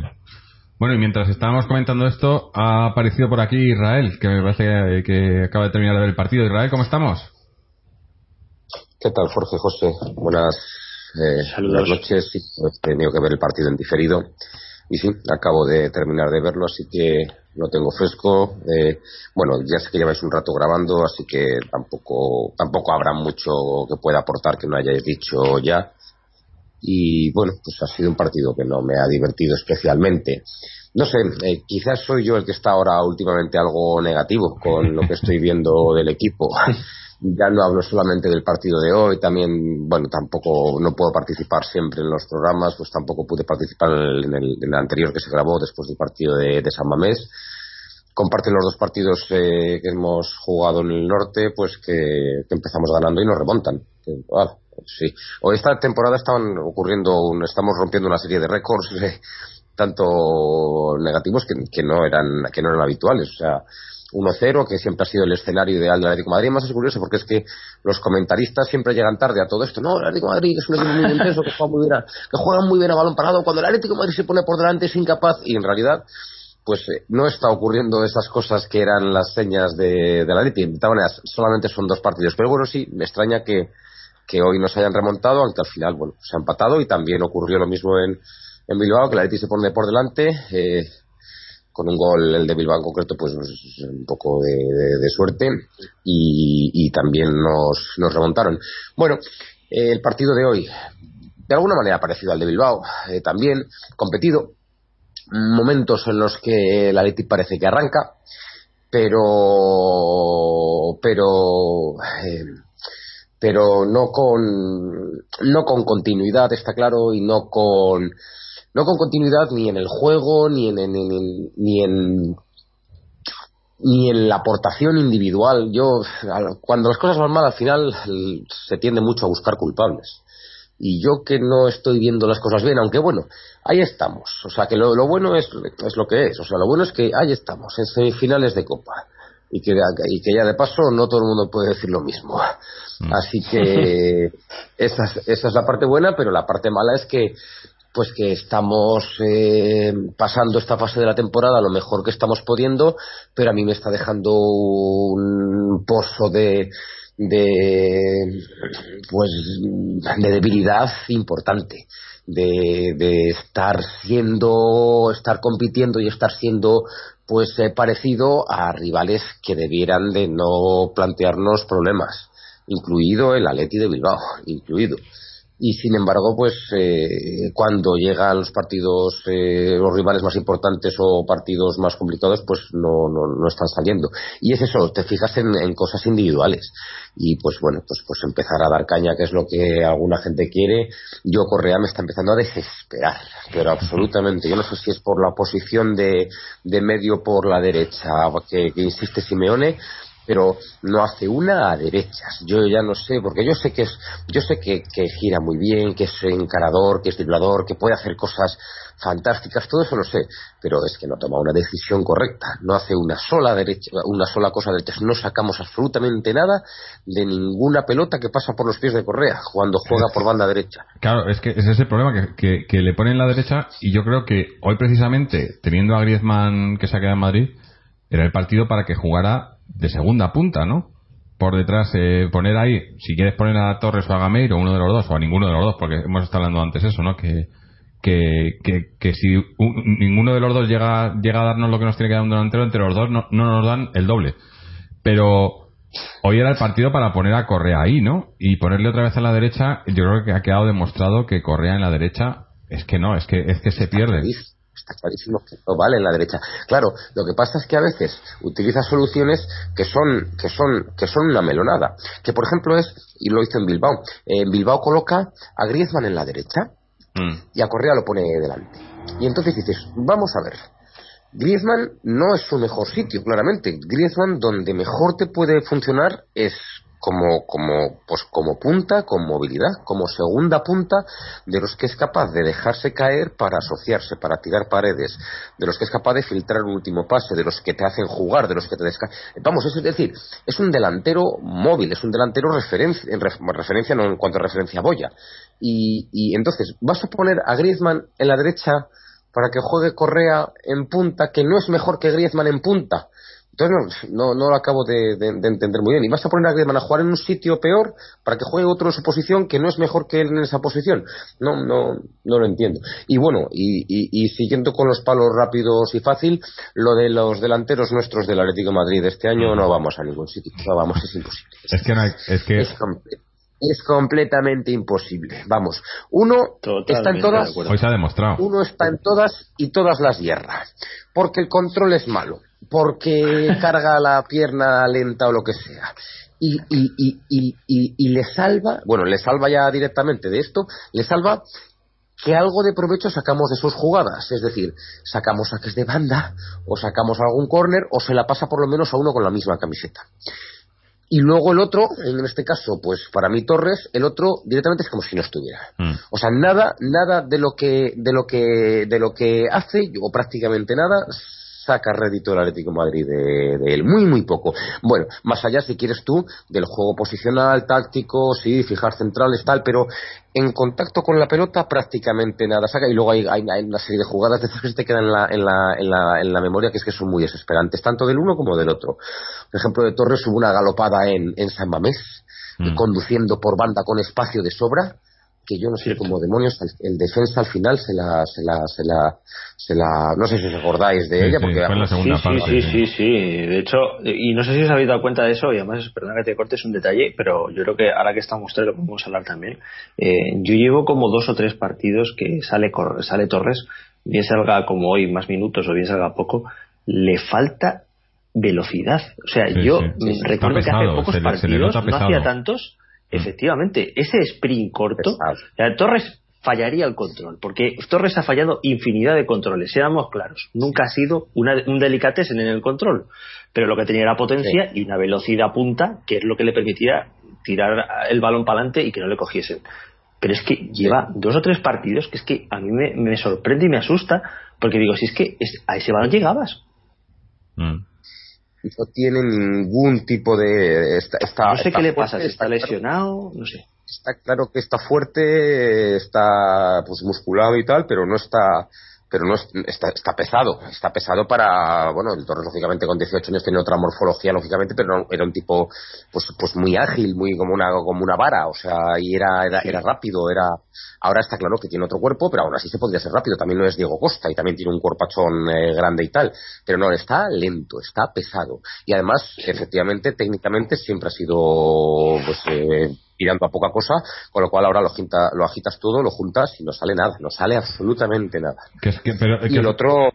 Bueno, y mientras estábamos comentando esto, ha aparecido por aquí Israel, que me parece que, que acaba de terminar de ver el partido. Israel, ¿cómo estamos? ¿Qué tal, Jorge José? Buenas, eh, buenas noches. Sí, he tenido que ver el partido en diferido. Y sí, acabo de terminar de verlo, así que lo tengo fresco. Eh, bueno, ya sé que lleváis un rato grabando, así que tampoco, tampoco habrá mucho que pueda aportar que no hayáis dicho ya. Y bueno, pues ha sido un partido que no me ha divertido especialmente. No sé, eh, quizás soy yo el que está ahora últimamente algo negativo con lo que estoy viendo del equipo. ya no hablo solamente del partido de hoy, también, bueno, tampoco no puedo participar siempre en los programas, pues tampoco pude participar en el, en el- en el anterior que se grabó después del partido de, de San Mamés. Comparten los dos partidos eh, que hemos jugado en el norte, pues que, empezamos ganando y nos remontan. Que, ah, sí. O esta temporada estaban ocurriendo, un- estamos rompiendo una serie de récords eh, tanto negativos que, que no eran que no eran habituales. O sea, 1-0, que siempre ha sido el escenario ideal del Atlético de Madrid. Más es curioso porque es que los comentaristas siempre llegan tarde a todo esto. No, el Atlético de Madrid es un equipo muy intenso, que juega muy bien a, que juega muy bien a balón parado. Cuando el Atlético de Madrid se pone por delante es incapaz. Y en realidad, pues eh, no está ocurriendo esas cosas que eran las señas de, de la Leti. De todas maneras, solamente son dos partidos. Pero bueno, sí, me extraña que, que hoy nos hayan remontado, aunque al final, bueno, se ha empatado y también ocurrió lo mismo en, en Bilbao, que la Leti se pone por delante. Eh, con un gol el de Bilbao en concreto pues un poco de, de- suerte y, también nos, nos remontaron bueno eh, el partido de hoy de alguna manera parecido al de Bilbao también competido momentos en los que la Leti parece que arranca pero pero eh, pero no con no con continuidad está claro y no con no con continuidad ni en el juego ni en, en- en- ni en ni en la aportación individual. Yo cuando las cosas van mal al final se tiende mucho a buscar culpables y yo que no estoy viendo las cosas bien, aunque bueno, ahí estamos. O sea, que lo, lo bueno es, es lo que es. O sea, lo bueno es que ahí estamos, en semifinales de Copa. Y que, y que ya de paso no todo el mundo puede decir lo mismo. Así que esa es, esa es la parte buena, pero la parte mala es que pues que estamos eh, pasando esta fase de la temporada lo mejor que estamos pudiendo, pero a mí me está dejando un pozo de, de pues de debilidad importante de, de estar siendo estar compitiendo y estar siendo pues eh, parecido a rivales que debieran de no plantearnos problemas incluido el Atleti de Bilbao incluido y sin embargo pues eh, cuando llegan los partidos eh, los rivales más importantes o partidos más complicados pues no, no, no están saliendo. Y es eso te fijas en, en cosas individuales. Y pues bueno pues pues empezar a dar caña que es lo que alguna gente quiere. Yo Correa me está empezando a desesperar pero absolutamente. Yo no sé si es por la posición de, de medio por la derecha que, que insiste Simeone pero no hace una a derechas. Yo ya no sé, porque yo sé que es, yo sé que, gira muy bien, que es encarador, que es driblador, que puede hacer cosas fantásticas, todo eso lo sé, pero es que no toma una decisión correcta, no hace una sola derecha, una sola cosa derecha, no sacamos absolutamente nada de ninguna pelota que pasa por los pies de Correa cuando juega por banda derecha. Claro, es que ese es el problema, que, que, que le la derecha y yo creo que hoy precisamente, teniendo a Griezmann que se ha quedado en Madrid, era el partido para que jugara de segunda punta, ¿no? Por detrás, eh, poner ahí, si quieres poner a Torres o a Gameiro, uno de los dos, o a ninguno de los dos, porque hemos estado hablando antes eso, ¿no? Que, que, que, si un- ninguno de los dos llega, llega a darnos lo que nos tiene que dar un delantero, entre los dos no, no nos dan el doble. Pero hoy era el partido para poner a Correa ahí, ¿no? Y ponerle otra vez a la derecha, yo creo que ha quedado demostrado que Correa en la derecha es que no, es que, es que se pierde. Está clarísimo que no vale en la derecha. Claro, lo que pasa es que a veces utiliza soluciones que son, que son, que son una melonada. Que por ejemplo es, y lo hizo en Bilbao, en Bilbao coloca a Griezmann en la derecha Mm. y a Correa lo pone delante. Y entonces dices, vamos a ver. Griezmann no es su mejor sitio, claramente. Griezmann donde mejor te puede funcionar es como, como, pues como punta, con movilidad, como segunda punta de los que es capaz de dejarse caer para asociarse, para tirar paredes, de los que es capaz de filtrar un último pase, de los que te hacen jugar, de los que te desca... Vamos, es decir, es un delantero móvil, es un delantero referencia, en ref- referencia no en cuanto a referencia Boya. Y, y entonces, vas a poner a Griezmann en la derecha para que juegue Correa en punta, que no es mejor que Griezmann en punta. Entonces no, no, no lo acabo de, de- de entender muy bien. Y vas a poner a Griezmann a jugar en un sitio peor para que juegue otro en su posición que no es mejor que él en esa posición. No, no, no lo entiendo. Y bueno, y, y- y siguiendo con los palos rápidos y fácil, lo de los delanteros nuestros del Atlético de Madrid este año no vamos a ningún sitio. No vamos, es imposible. Es que no hay, es que, Es, comple- es completamente imposible. Vamos, uno Totalmente está en todas, hoy se ha demostrado. uno está en todas y todas las hierra. Porque el control es malo. Porque carga la pierna lenta o lo que sea. Y, y, y, y, le salva, bueno, le salva ya directamente de esto, le salva que algo de provecho sacamos de sus jugadas. Es decir, sacamos saques de banda, o sacamos algún córner, o se la pasa por lo menos a uno con la misma camiseta. Y luego el otro, en este caso, pues para mí Torres, el otro directamente es como si no estuviera. Mm. O sea, nada, nada de lo que, de lo que, de lo que hace, o prácticamente nada, saca rédito el Atlético de Madrid de, de él, muy muy poco. Bueno, más allá si quieres tú del juego posicional, táctico, sí, fijar centrales tal, pero en contacto con la pelota prácticamente nada saca y luego hay, hay, hay una serie de jugadas de esas que se te quedan en la, en, la, en, la, en la memoria que es que son muy desesperantes, tanto del uno como del otro. Por ejemplo, de Torres hubo una galopada en, en San Mamés, Mm. conduciendo por banda con espacio de sobra, que yo no sé cómo demonios, el, el defensa al final se la, se la, se la, se la, no sé si os acordáis de Sí, ella, sí, porque fue en la Sí, segunda sí, parte. sí, sí, sí. De hecho, y no sé si os habéis dado cuenta de eso, y además, perdona que te corte, es un detalle, pero yo creo que ahora que estamos ustedes lo podemos hablar también. Eh, yo llevo como dos o tres partidos que sale, sale Torres, bien salga como hoy más minutos o bien salga poco, le falta velocidad. O sea, Sí, yo sí. recuerdo que hace pocos se se partidos no hacía tantos, efectivamente, ese sprint corto, Torres fallaría el control, porque Torres ha fallado infinidad de controles, seamos claros, nunca ha sido una- un delicatessen en el control, pero lo que tenía era potencia y una velocidad punta, que es lo que le permitía tirar el balón para adelante y que no le cogiesen. Pero es que lleva dos o tres partidos que es que a mí me, me sorprende y me asusta, porque digo, si es que es- a ese balón llegabas. Mm. No tiene ningún tipo de... Está, está- No sé está qué le fuerte, pasa, está lesionado, no sé. está claro que está fuerte, está pues musculado y tal, pero no está pero no es- está, está pesado, está pesado para, bueno, el Torres lógicamente con 18 años tiene otra morfología lógicamente, pero no- era un tipo pues pues muy ágil, muy como una como una vara, o sea, y era era, era rápido, era ahora está claro que tiene otro cuerpo, pero aún así se podría ser rápido, también lo es Diego Costa y también tiene un cuerpachón eh, grande y tal, pero no, está lento, está pesado. Y además efectivamente técnicamente siempre ha sido pues eh, tirando a poca cosa, con lo cual ahora lo, lo agitas todo, lo juntas y no sale nada, no sale absolutamente nada. Que es que, pero, Y que- el otro,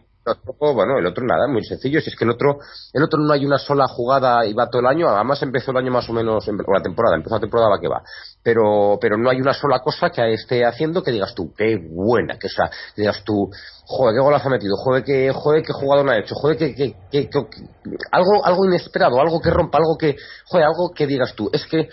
bueno, el otro nada, muy sencillo, si es que el otro, el otro no hay una sola jugada y va todo el año, además empezó el año más o menos, en- o la temporada, empezó la temporada va que va, pero, pero no hay una sola cosa que esté haciendo que digas tú, qué buena, que o sea, que digas tú, joder, qué golazo ha metido, joder, qué, joder, qué jugador ha hecho, joder, que, que- que- algo, algo inesperado, algo que rompa, algo que, joder, algo que digas tú, es que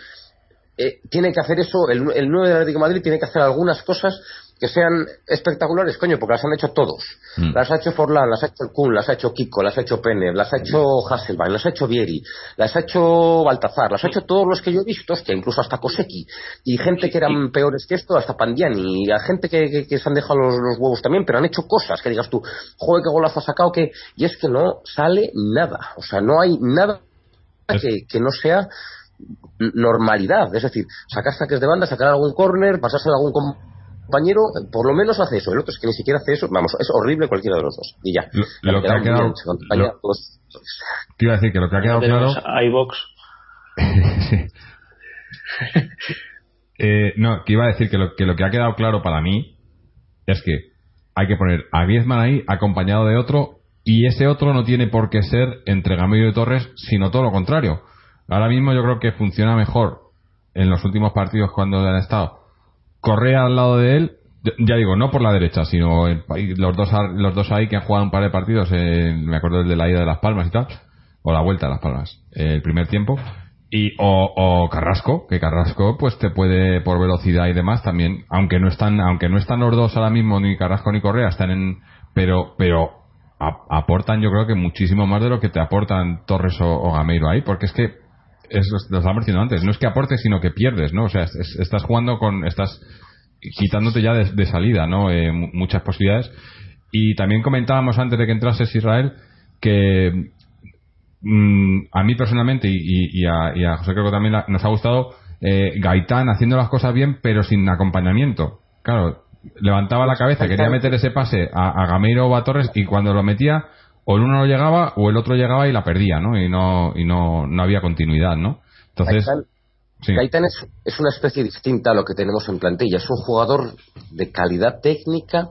eh, tiene que hacer eso, el, el 9 de Atlético de Madrid tiene que hacer algunas cosas que sean espectaculares, coño, porque las han hecho todos. Mm. Las ha hecho Forlán, las ha hecho el Kun, las ha hecho Kiko, las ha hecho Pene, las ha hecho Hasselbank, las ha hecho Vieri, las ha hecho Baltazar, las ha hecho todos los que yo he visto, hostia, incluso hasta Koseki, y gente que eran peores que esto, hasta Pandiani, y a gente que, que- que se han dejado los, los huevos también, pero han hecho cosas que digas tú, joder, qué golazo ha sacado, que... y es que no sale nada, o sea, no hay nada que no sea normalidad, es decir, sacar saques de banda, sacar algún córner, pasarse a algún compañero, por lo menos hace eso, el otro es que ni siquiera hace eso, vamos, es horrible cualquiera de los dos, y ya. Lo- lo que ha quedado- bien, lo- te iba a decir que lo que ha quedado claro. Sí. Eh, no, que iba a decir que lo, que lo que ha quedado claro para mí es que hay que poner a Griezmann ahí acompañado de otro y ese otro no tiene por qué ser entre Gamillo y Torres, sino todo lo contrario. Ahora mismo yo creo que funciona mejor en los últimos partidos cuando han estado. Correa al lado de él, ya- digo, no por la derecha, sino los dos los dos ahí que han jugado un par de partidos, en- me acuerdo del de la ida de Las Palmas y tal, o la vuelta de Las Palmas, el primer tiempo, y o, Carrasco, que Carrasco pues te puede por velocidad y demás también, aunque no están aunque no están los dos ahora mismo ni Carrasco ni Correa, están en pero pero aportan yo creo que muchísimo más de lo que te aportan Torres o, o Gameiro ahí, porque es que es lo lo estábamos diciendo antes, no es que aportes sino que pierdes, ¿no? O sea, es- es- estás jugando con estás quitándote ya de, de salida, ¿no? Eh, mu- muchas posibilidades. Y también comentábamos antes de que entrases Israel que mm, a mí personalmente y, y- y a, y a José creo que también la- nos ha gustado eh, Gaitán haciendo las cosas bien pero sin acompañamiento. Claro, levantaba la cabeza, quería meter ese pase a, a Gameiro o a Torres y cuando lo metía o el uno no llegaba o el otro llegaba y la perdía, ¿no? Y no y no, no había continuidad, ¿no? Entonces, Gaitán- sí. Gaitán es, es una especie distinta a lo que tenemos en plantilla. Es un jugador de calidad técnica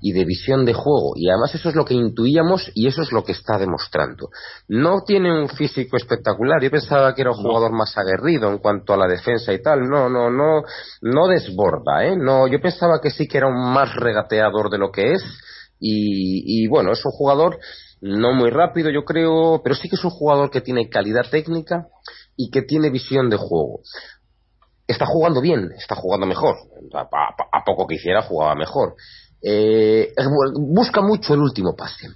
y de visión de juego. Y además eso es lo que intuíamos y eso es lo que está demostrando. No tiene un físico espectacular. Yo pensaba que era un jugador más aguerrido en cuanto a la defensa y tal. No, no, no, no desborda, ¿eh? No, yo pensaba que sí que era un más regateador de lo que es. Y, y bueno, es un jugador no muy rápido, yo creo, pero sí que es un jugador que tiene calidad técnica y que tiene visión de juego. Está jugando bien, está jugando mejor. A, a- poco que hiciera, jugaba mejor. Eh, busca mucho el último pase.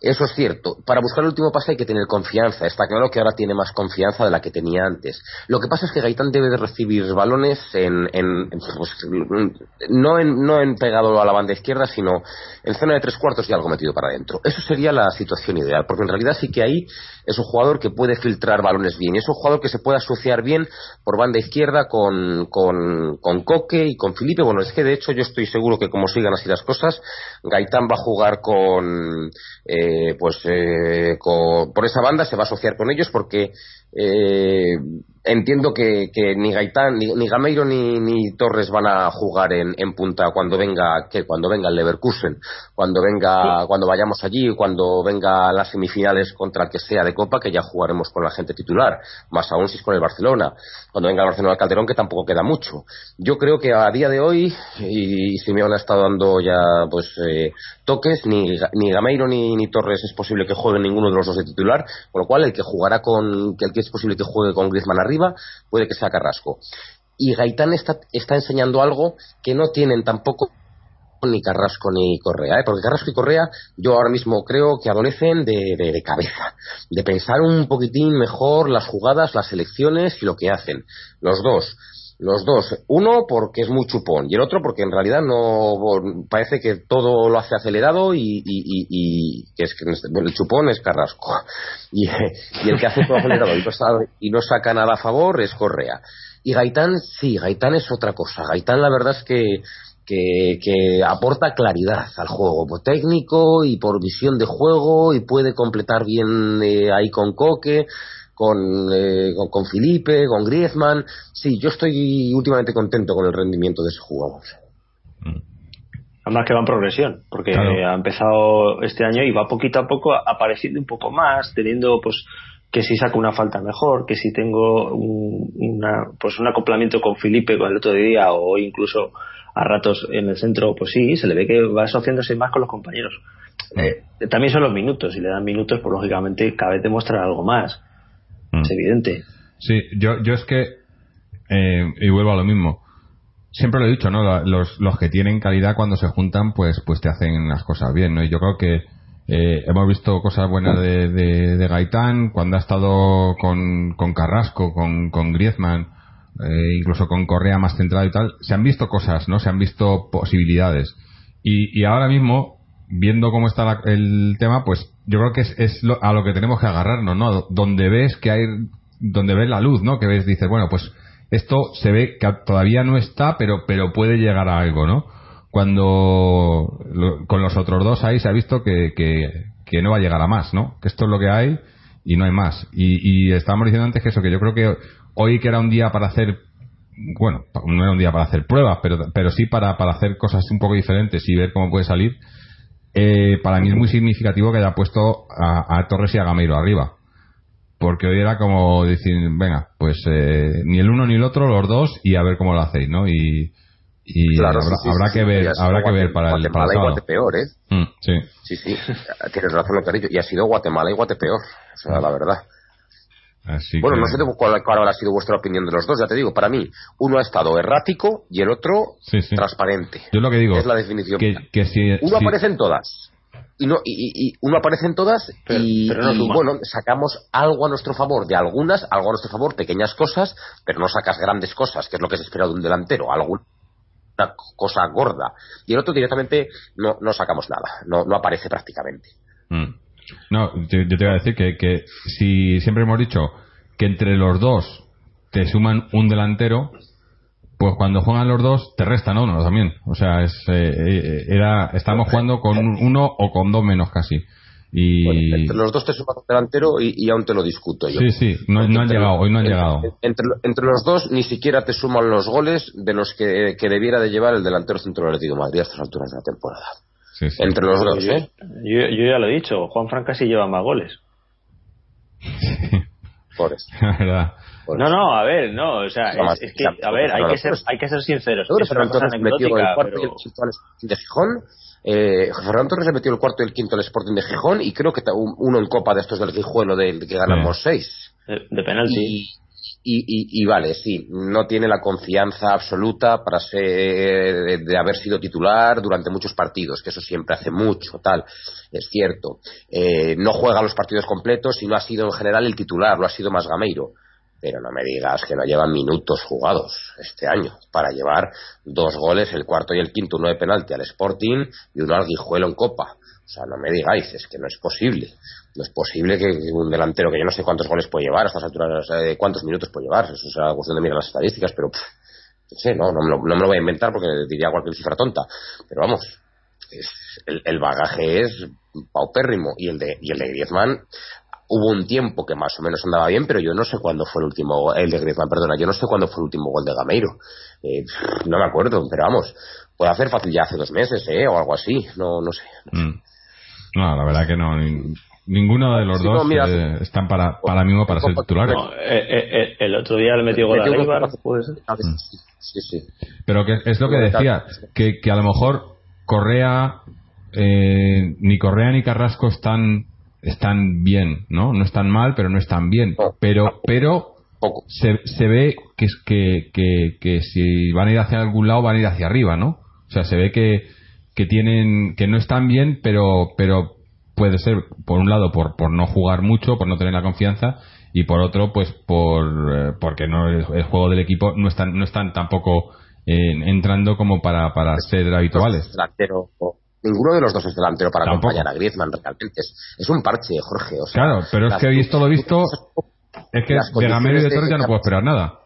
Eso es cierto. Para buscar el último pase hay que tener confianza. Está claro que ahora tiene más confianza de la que tenía antes. Lo que pasa es que Gaitán debe de recibir balones en, en, pues, no, en, no en pegado a la banda izquierda, sino en zona de tres cuartos y algo metido para adentro. Eso sería la situación ideal, porque en realidad sí que ahí es un jugador que puede filtrar balones bien. Y es un jugador que se puede asociar bien por banda izquierda con, con, con Coque y con Felipe. Bueno, es que de hecho yo estoy seguro que como sigan así las cosas, Gaitán va a jugar con... Eh, pues eh, por esa banda se va a asociar con ellos porque eh, entiendo que, ni Gaitán, ni, Gameiro ni, Torres van a jugar en, punta cuando venga que cuando venga el Leverkusen, cuando venga cuando vayamos allí, cuando venga las semifinales contra el que sea de Copa, que ya jugaremos con la gente titular, más aún si es con el Barcelona, cuando venga el Barcelona Calderón, que tampoco queda mucho. Yo creo que a día de hoy, y, si me han estado dando ya pues eh, toques, ni, ni Gameiro ni, ni Torres es posible que jueguen ninguno de los dos de titular, con lo cual el que jugará con, el que es posible que juegue con Griezmann arriba, puede que sea Carrasco. Y Gaitán está, está enseñando algo que no tienen tampoco ni Carrasco ni Correa, ¿eh? porque Carrasco y Correa yo ahora mismo creo que adolecen de, de, cabeza, de pensar un poquitín mejor las jugadas, las elecciones y lo que hacen. Los dos. Los dos. Uno porque es muy chupón y el otro porque en realidad no parece que todo lo hace acelerado y, y, que es que el chupón es Carrasco y, el que hace todo acelerado y no, y saca nada a favor es Correa. Y Gaitán, sí, Gaitán es otra cosa. Gaitán la verdad es que que, aporta claridad al juego, por técnico y por visión de juego y puede completar bien eh, ahí con Coque eh, con, con, Felipe, con Griezmann. Sí, yo estoy últimamente contento con el rendimiento de ese jugador. Mm. Además que va en progresión, porque ha empezado este año y va poquito a poco apareciendo un poco más, teniendo pues que si saco una falta mejor, que si tengo un, una, pues un acoplamiento con Felipe con el otro día o incluso a ratos en el centro, pues sí, se le ve que va asociándose más con los compañeros. Eh, también son los minutos, si le dan minutos, pues lógicamente cada vez demuestra algo más. Mm. Es evidente. Sí, yo, yo es que, eh, y vuelvo a lo mismo, siempre lo he dicho, ¿no? Los, los que tienen calidad cuando se juntan, pues, pues te hacen las cosas bien, ¿no? Y yo creo que eh, hemos visto cosas buenas de, de, Gaitán, cuando ha estado con, con Carrasco, con, con Griezmann, eh, incluso con Correa más centrado y tal, se han visto cosas, ¿no? Se han visto posibilidades. Y, y ahora mismo, viendo cómo está el tema, pues yo creo que es, es a lo que tenemos que agarrarnos, ¿no? Donde ves que hay, donde ves la luz, ¿no? Que ves, dices, bueno, pues esto se ve que todavía no está, pero, pero puede llegar a algo, ¿no? Cuando con los otros dos ahí se ha visto que, que, no va a llegar a más, ¿no? Que esto es lo que hay y no hay más. Y, y estábamos diciendo antes que eso, que yo creo que hoy que era un día para hacer bueno, no era un día para hacer pruebas, pero, pero sí para, para hacer cosas un poco diferentes y ver cómo puede salir eh, para mí es muy significativo que haya puesto a, Torres y a Gameiro arriba. Porque hoy era como decir, venga, pues eh, ni el uno ni el otro, los dos, y a ver cómo lo hacéis, ¿no? Y, habrá, que ver, habrá que ver para el para y Guatepeor, ¿eh? Mm, sí. Sí, sí, tienes razón lo que has dicho. Y ha sido Guatemala y Guatepeor, o sea, la verdad bueno, no sé cuál, cuál, habrá sido vuestra opinión de los dos, ya te digo, para mí, uno ha estado errático y el otro transparente. Yo lo que digo es la definición. Que, si, uno aparece en todas. Y, no, y, uno aparece en todas y, bueno, sacamos algo a nuestro favor de algunas, algo a nuestro favor, pequeñas cosas, pero no sacas grandes cosas, que es lo que se espera de un delantero, alguna cosa gorda. Y el otro directamente no, no sacamos nada, no, no aparece prácticamente. Mm. No, yo, te voy a decir que, que si siempre hemos dicho que entre los dos te suman un delantero, pues cuando juegan los dos te restan uno también. O sea, es, eh, eh, era, estamos jugando con uno o con dos menos casi. Y... entre los dos te suman un delantero y, aún te lo discuto yo. Sí, sí, no, han llegado, hoy no han llegado. Entre, entre, los dos ni siquiera te suman los goles de los que, que debiera de llevar el delantero centro del Atlético de Madrid a estas alturas de la temporada. Entre los dos, ¿eh? Yo, ya lo he dicho, Juan Fran casi lleva más goles. Por eso. No, no, a ver, no, o sea, es, que, a ver, hay que ser, hay que ser sinceros. Fernando Torres metió el cuarto y el quinto al Sporting de Gijón. Eh, Fernando Torres metió el cuarto y el quinto al Sporting de Gijón y creo que uno en Copa de estos del Gijuelo del que ganamos seis. De, penalti. y, y, y, vale, sí, no tiene la confianza absoluta para ser, de haber sido titular durante muchos partidos, que eso siempre hace mucho, tal, es cierto. Eh, no juega los partidos completos y no ha sido en general el titular, lo ha sido más Gameiro. Pero no me digas que no llevan minutos jugados este año para llevar dos goles, el cuarto y el quinto, uno de penalti al Sporting y uno al Guijuelo en Copa. O sea, no me digáis, es que no es posible. No es posible que un delantero que yo no sé cuántos goles puede llevar a estas alturas, cuántos minutos puede llevar. Eso es una cuestión de mirar las estadísticas, pero no sé, no, no, me lo voy a inventar porque diría cualquier cifra tonta. Pero vamos, es, el, el, bagaje es paupérrimo y el de, y el de Griezmann hubo un tiempo que más o menos andaba bien, pero yo no sé cuándo fue el último, el de Griezmann, perdona, yo no sé cuándo fue el último gol de Gameiro. Eh, no me acuerdo, pero vamos, puede hacer fácil ya hace dos meses, ¿eh? O algo así, no, no sé. Mm. No, la verdad que no. Ninguno de los sí, dos no, mira, eh, están para, para mí para ser titulares. No, eh, eh, el otro día le metió gol a Leibar, puede ser. Sí, sí. Pero que es lo que decía, que, que a lo mejor Correa, eh, ni Correa ni Carrasco están están bien, ¿no? No están mal, pero no están bien. Pero, pero se, se ve que, que, que, que si van a ir hacia algún lado, van a ir hacia arriba, ¿no? O sea, se ve que, que tienen que no están bien pero pero puede ser por un lado por por no jugar mucho por no tener la confianza y por otro pues por eh, porque no el, el, juego del equipo no están no están tampoco eh, entrando como para para ser habituales. delantero ninguno de los dos es delantero para Tampoco. acompañar a Griezmann realmente. Es, es un parche Jorge o sea, claro pero es que visto lo visto es que de Gamero y de Torres ya no puedo esperar nada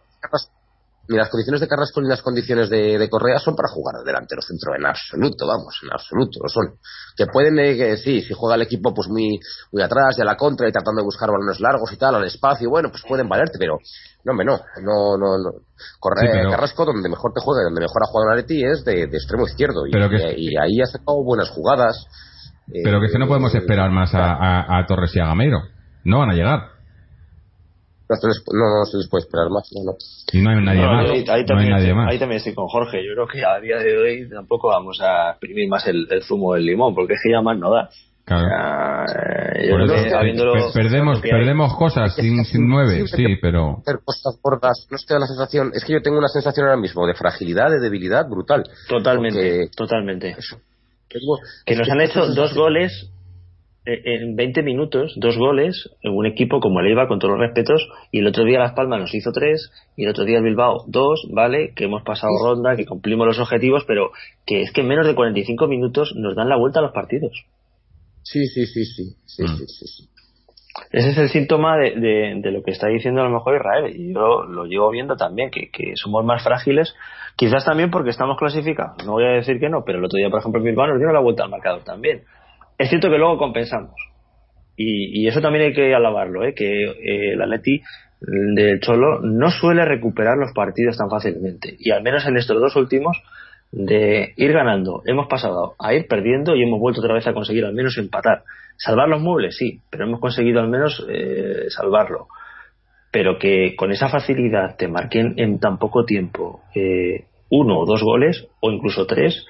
ni las condiciones de Carrasco ni las condiciones de, de, Correa son para jugar de delantero centro en absoluto, vamos, en absoluto, lo son. Que pueden, eh, que sí, si juega el equipo pues muy, muy atrás y a la contra y tratando de buscar balones largos y tal, al espacio, bueno, pues pueden valerte, pero no, hombre, no, no, no, no. Correa, sí, pero... Carrasco, donde mejor te juega, donde mejor ha jugado en Atleti es de, de, extremo izquierdo y, que... y, ahí ha sacado buenas jugadas. Pero eh, que, que no podemos esperar más a, a, a Torres y a Gameiro, no van a llegar no se, les, no, no se les puede esperar más. No, no. Y no hay nadie no, más. Ahí, ahí, no también, hay nadie más. ahí también estoy con Jorge. Yo creo que a día de hoy tampoco vamos a exprimir más el, el zumo del limón, porque es que ya más no da. Claro. Eso, per perdemos, perdemos cosas sin, sin nueve, sí, pero. Cosas gordas. No te da la sensación. Es que yo tengo una sensación ahora mismo de fragilidad, de debilidad brutal. Totalmente, Porque, totalmente. Eso. Que nos han hecho dos goles en 20 minutos, dos goles, en un equipo como el Eibar, con todos los respetos, y el otro día Las Palmas nos hizo tres, y el otro día el Bilbao dos, ¿vale? Que hemos pasado ronda, que cumplimos los objetivos, pero que es que en menos de 45 minutos nos dan la vuelta a los partidos. Sí, sí, sí, sí. sí, Mm. sí, sí, sí. Ese es el síntoma de, de, de, lo que está diciendo a lo mejor Israel, y yo lo llevo viendo también, que, que somos más frágiles, quizás también porque estamos clasificados, no voy a decir que no, pero el otro día, por ejemplo, el Bilbao nos dio la vuelta al marcador también es cierto que luego compensamos. Y, y eso también hay que alabarlo, ¿eh? que eh, el Atleti del Cholo no suele recuperar los partidos tan fácilmente. Y al menos en estos dos últimos, de ir ganando, hemos pasado a ir perdiendo y hemos vuelto otra vez a conseguir al menos empatar. Salvar los muebles, sí, pero hemos conseguido al menos eh, salvarlo. Pero que con esa facilidad te marquen en tan poco tiempo eh, uno o dos goles, o incluso tres,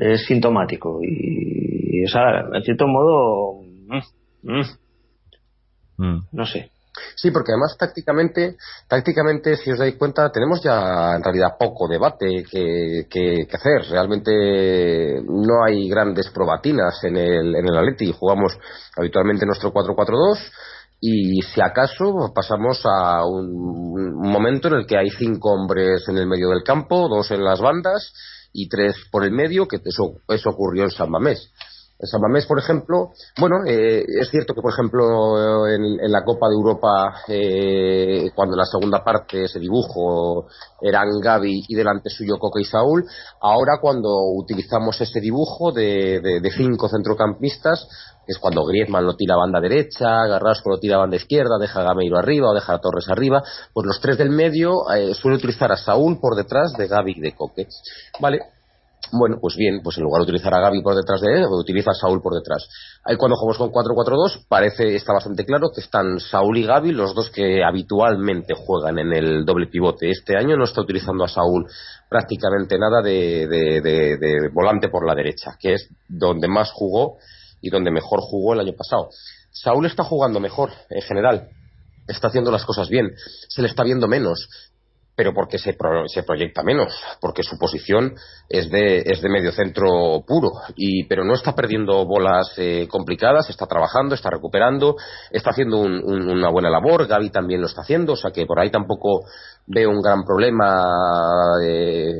es sintomático. Y, o sea, en cierto modo, mm, mm, Mm. no sé. Sí, porque además tácticamente, tácticamente, si os dais cuenta, tenemos ya en realidad poco debate que, que, que hacer. Realmente no hay grandes probatinas en el, en el Atleti. Jugamos habitualmente nuestro 4-4-2 y si acaso pasamos a un, un momento en el que hay cinco hombres en el medio del campo, dos en las bandas y tres por el medio, que eso, eso ocurrió en San Mamés. En San Mamés, por ejemplo, bueno, eh, es cierto que, por ejemplo, en, la Copa de Europa, eh, cuando en la segunda parte ese dibujo eran Gaby y delante suyo Coque y Saúl, ahora cuando utilizamos ese dibujo de, cinco centrocampistas, es cuando Griezmann lo tira a banda derecha, Garrasco lo tira a banda izquierda, deja a Gameiro arriba o deja a Torres arriba, pues los tres del medio eh, suele utilizar a Saúl por detrás de Gaby y de Coque. Vale, bueno, pues bien, pues en lugar de utilizar a Gaby por detrás de él, utiliza a Saúl por detrás. Ahí cuando jugamos con 4-4-2, parece, está bastante claro que están Saúl y Gaby, los dos que habitualmente juegan en el doble pivote. Este año no está utilizando a Saúl prácticamente nada de, de, de, de volante por la derecha, que es donde más jugó y donde mejor jugó el año pasado. Saúl está jugando mejor, en general, está haciendo las cosas bien, se le está viendo menos, pero porque se, se proyecta menos, porque su posición es de, es de medio centro puro, y, pero no está perdiendo bolas eh, complicadas, está trabajando, está recuperando, está haciendo una buena labor, Gaby también lo está haciendo, o sea que por ahí tampoco veo un gran problema eh,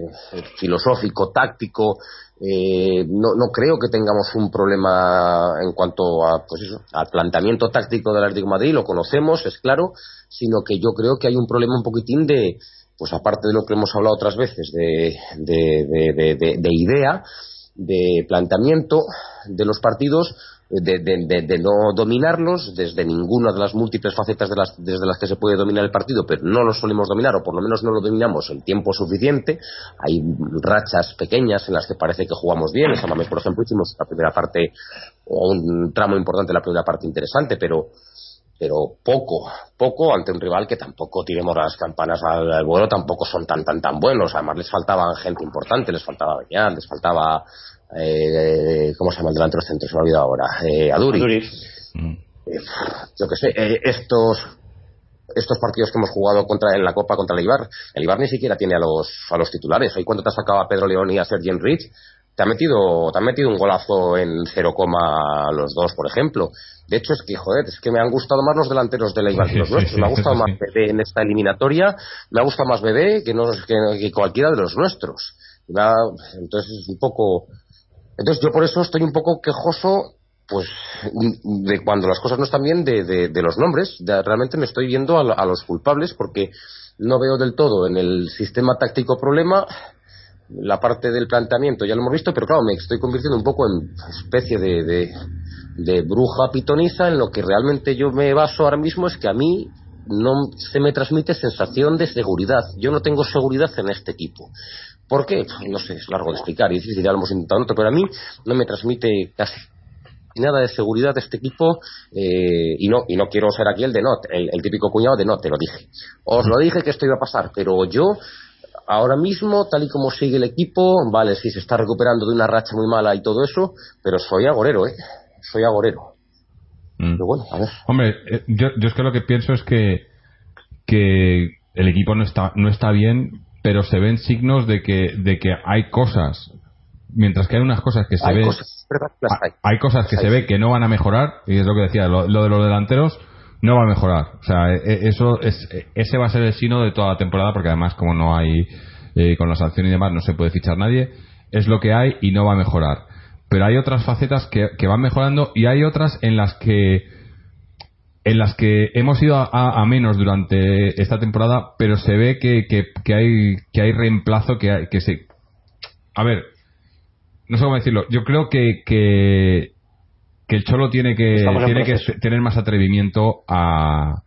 filosófico, táctico, eh, no, no, creo que tengamos un problema en cuanto a, pues eso, al planteamiento táctico del Atlético de Madrid, lo conocemos, es claro, sino que yo creo que hay un problema un poquitín de, pues aparte de lo que hemos hablado otras veces, de, de, idea, de planteamiento de los partidos, de, no dominarlos desde ninguna de las múltiples facetas de las, desde las que se puede dominar el partido, pero no lo solemos dominar, o por lo menos no lo dominamos el tiempo suficiente. Hay rachas pequeñas en las que parece que jugamos bien. En Samamés, por ejemplo, hicimos la primera parte, o un tramo importante de la primera parte interesante, pero pero poco, poco ante un rival que tampoco tiremos las campanas al, vuelo, tampoco son tan, tan, tan buenos. Además, les faltaba gente importante, les faltaba Beñat, les faltaba, eh, ¿cómo se llama el delantero centro? Se me ha olvidado ahora, eh, Aduri. Mm. Eh, yo qué sé, eh, estos, estos partidos que hemos jugado contra, en la Copa contra el Ibar, el Ibar ni siquiera tiene a los, a los titulares. Hoy cuando te ha sacado a Pedro León y a Sergi Rich, te ha metido, te ha metido un golazo en 0, los dos, por ejemplo. De hecho, es que, joder, es que me han gustado más los delanteros de la Ibar que los nuestros. Me ha gustado más Bebé en esta eliminatoria, me ha gustado más Bebé que, no, que, cualquiera de los nuestros. entonces, es un poco. Entonces, yo por eso estoy un poco quejoso, pues, de cuando las cosas no están bien, de, de, los nombres. realmente me estoy viendo a, los culpables porque no veo del todo en el sistema táctico problema la parte del planteamiento ya lo hemos visto, pero claro, me estoy convirtiendo un poco en especie de, de bruja pitoniza en lo que realmente yo me baso ahora mismo es que a mí no se me transmite sensación de seguridad. Yo no tengo seguridad en este equipo. ¿Por qué? Pues no sé, es largo de explicar y difícil, ya lo hemos intentado, pero a mí no me transmite casi nada de seguridad de este equipo eh, y no y no quiero ser aquí el de no, el, el, típico cuñado de no, te lo dije. Os lo dije que esto iba a pasar, pero yo ahora mismo, tal y como sigue el equipo, vale, sí, se está recuperando de una racha muy mala y todo eso, pero soy agorero, ¿eh? Soy agorero. Mm. bueno, a ver. Hombre, eh, yo, yo es que lo que pienso es que, que el equipo no está, no está bien, pero se ven signos de que, de que hay cosas. Mientras que hay unas cosas que se ve. hay. cosas que se ve que no van a mejorar, y es lo que decía, lo, de los delanteros no va a mejorar. O sea, e, e, eso es, ese va a ser el sino de toda la temporada, porque además, como no hay, eh, con la sanción y demás, no se puede fichar nadie, es lo que hay y no va a mejorar pero hay otras facetas que, que, van mejorando y hay otras en las que en las que hemos ido a, menos durante esta temporada pero se ve que, que, hay que hay reemplazo que, que se a ver no sé cómo decirlo yo creo que que, el cholo tiene que tiene que tener más atrevimiento a,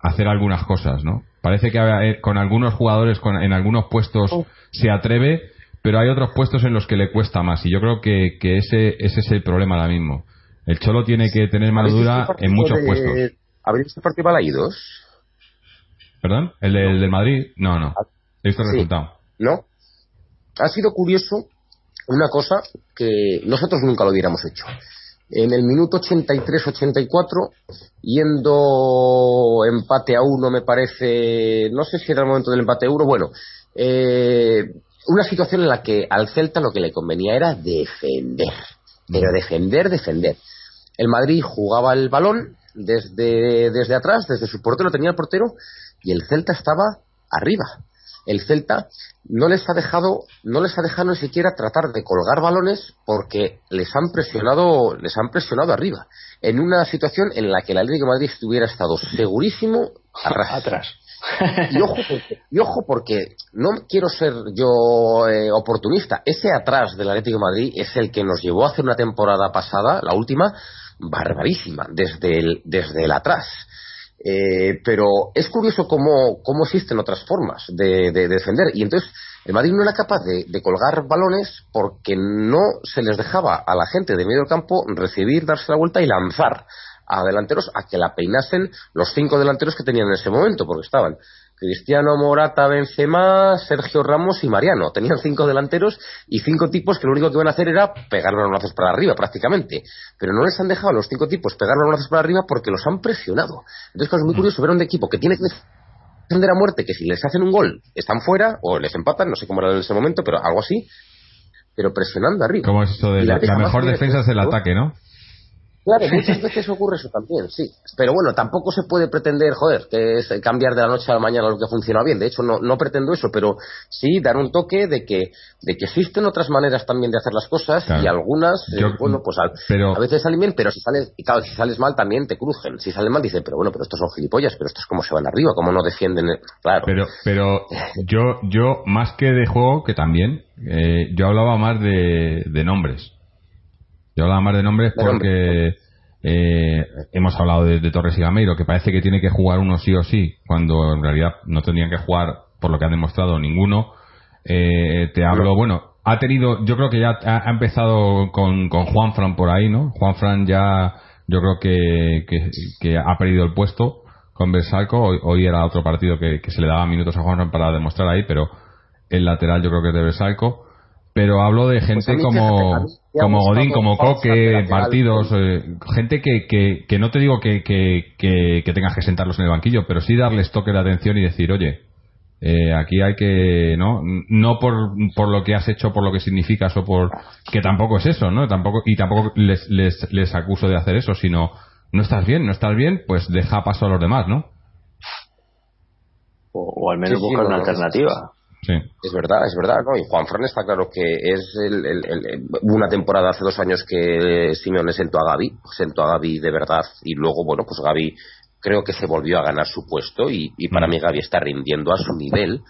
hacer algunas cosas no parece que con algunos jugadores con, en algunos puestos oh. se atreve pero hay otros puestos en los que le cuesta más y yo creo que, que ese, ese es el problema ahora mismo. El Cholo tiene que tener mano dura en muchos puestos. ¿Habéis visto el partido Balaídos? ¿Perdón? ¿El, del Madrid? No, no. He visto el resultado. ¿No? Ha sido curioso una cosa que nosotros nunca lo hubiéramos hecho. En el minuto 83-84, yendo empate a uno, me parece, no sé si era el momento del empate a uno, bueno, eh, una situación en la que al Celta lo que le convenía era defender, pero defender, defender. El Madrid jugaba el balón desde, desde atrás, desde su portero tenía el portero y el Celta estaba arriba. El Celta no les ha dejado, no les ha dejado ni siquiera tratar de colgar balones porque les han presionado, les han presionado arriba. En una situación en la que el Atlético de Madrid hubiera estado segurísimo atrás. Y ojo, porque, y ojo porque no quiero ser yo eh, oportunista. Ese atrás del Atlético de Madrid es el que nos llevó a hacer una temporada pasada, la última, barbarísima, desde el, desde el atrás. Eh, pero es curioso cómo, cómo existen otras formas de, defender. Y entonces el Madrid no era capaz de, de, colgar balones porque no se les dejaba a la gente de medio campo recibir, darse la vuelta y lanzar a delanteros a que la peinasen los cinco delanteros que tenían en ese momento, porque estaban Cristiano Morata, Benzema, Sergio Ramos y Mariano. Tenían cinco delanteros y cinco tipos que lo único que iban a hacer era pegar los brazos para arriba, prácticamente. Pero no les han dejado a los cinco tipos pegar los brazos para arriba porque los han presionado. Entonces, es muy curioso ver un equipo que tiene que defender a muerte, que si les hacen un gol están fuera o les empatan, no sé cómo era en ese momento, pero algo así. Pero presionando arriba. ¿Cómo es esto de la, mejor defensa es el ataque, no? Claro, muchas veces ocurre eso también, sí. Pero bueno, tampoco se puede pretender, joder, que es cambiar de la noche a la mañana lo que funciona bien. De hecho, no, no pretendo eso, pero sí dar un toque de que, de que existen otras maneras también de hacer las cosas Claro. y algunas, eh, bueno, pues a, pero- a veces salen bien, pero si sales, y claro, si sales mal también te crujen. Si salen mal dicen, pero bueno, pero estos son gilipollas, pero estos cómo se van arriba, cómo no defienden, el-". claro. Pero, pero yo, yo más que de juego, que también, eh, yo hablaba más de, de nombres. Yo hablaba más de nombres De porque eh, hemos hablado de, de Torres y Gameiro, que parece que tiene que jugar uno sí o sí, cuando en realidad no tendrían que jugar, por lo que han demostrado, ninguno. Eh, te hablo, bueno, ha tenido, yo creo que ya ha, ha empezado con, con Juan Fran por ahí, ¿no? Juan Fran ya, yo creo que, que, que ha perdido el puesto con Bersalco. Hoy, hoy era otro partido que, que se le daba minutos a Juan Fran para demostrar ahí, pero el lateral yo creo que es de Bersalco. Pero hablo de gente Pues mí, como, como Godín, como Coque, partidos, eh, gente que, que, que no te digo que, que, que, que tengas que sentarlos en el banquillo, pero sí darles toque de atención y decir, oye, eh, aquí hay que, ¿no? No por, por lo que has hecho, por lo que significas o por, que tampoco es eso, ¿no? Tampoco, y tampoco les, les, les acuso de hacer eso, sino, no estás bien, no estás bien, pues deja paso a los demás, ¿no? O, o al menos Sí, buscar una no, alternativa. Sí. Es verdad, es verdad, ¿no? Y Juan Fran está claro que es el, el- una temporada hace dos años que Simeone sentó a Gaby, sentó a Gaby de verdad y luego, bueno, pues Gaby creo que se volvió a ganar su puesto y, y para Mm. mí Gaby está rindiendo a su nivel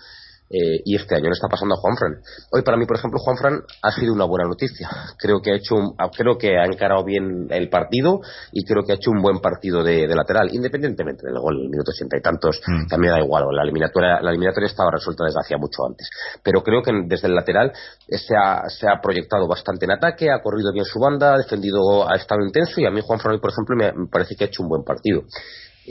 eh, y este año le está pasando a Juanfran. Hoy para mí, por ejemplo, Juanfran ha sido una buena noticia. Creo que ha hecho un- creo que ha encarado bien el partido y creo que ha hecho un buen partido de, de lateral, independientemente del gol, el minuto ochenta y tantos, Mm. también da igual. La eliminatoria, la eliminatoria estaba resuelta desde hacía mucho antes. Pero creo que desde el lateral se ha, se ha proyectado bastante en ataque, ha corrido bien su banda, ha defendido, ha estado intenso y a mí Juanfran hoy, por ejemplo, me, me parece que ha hecho un buen partido.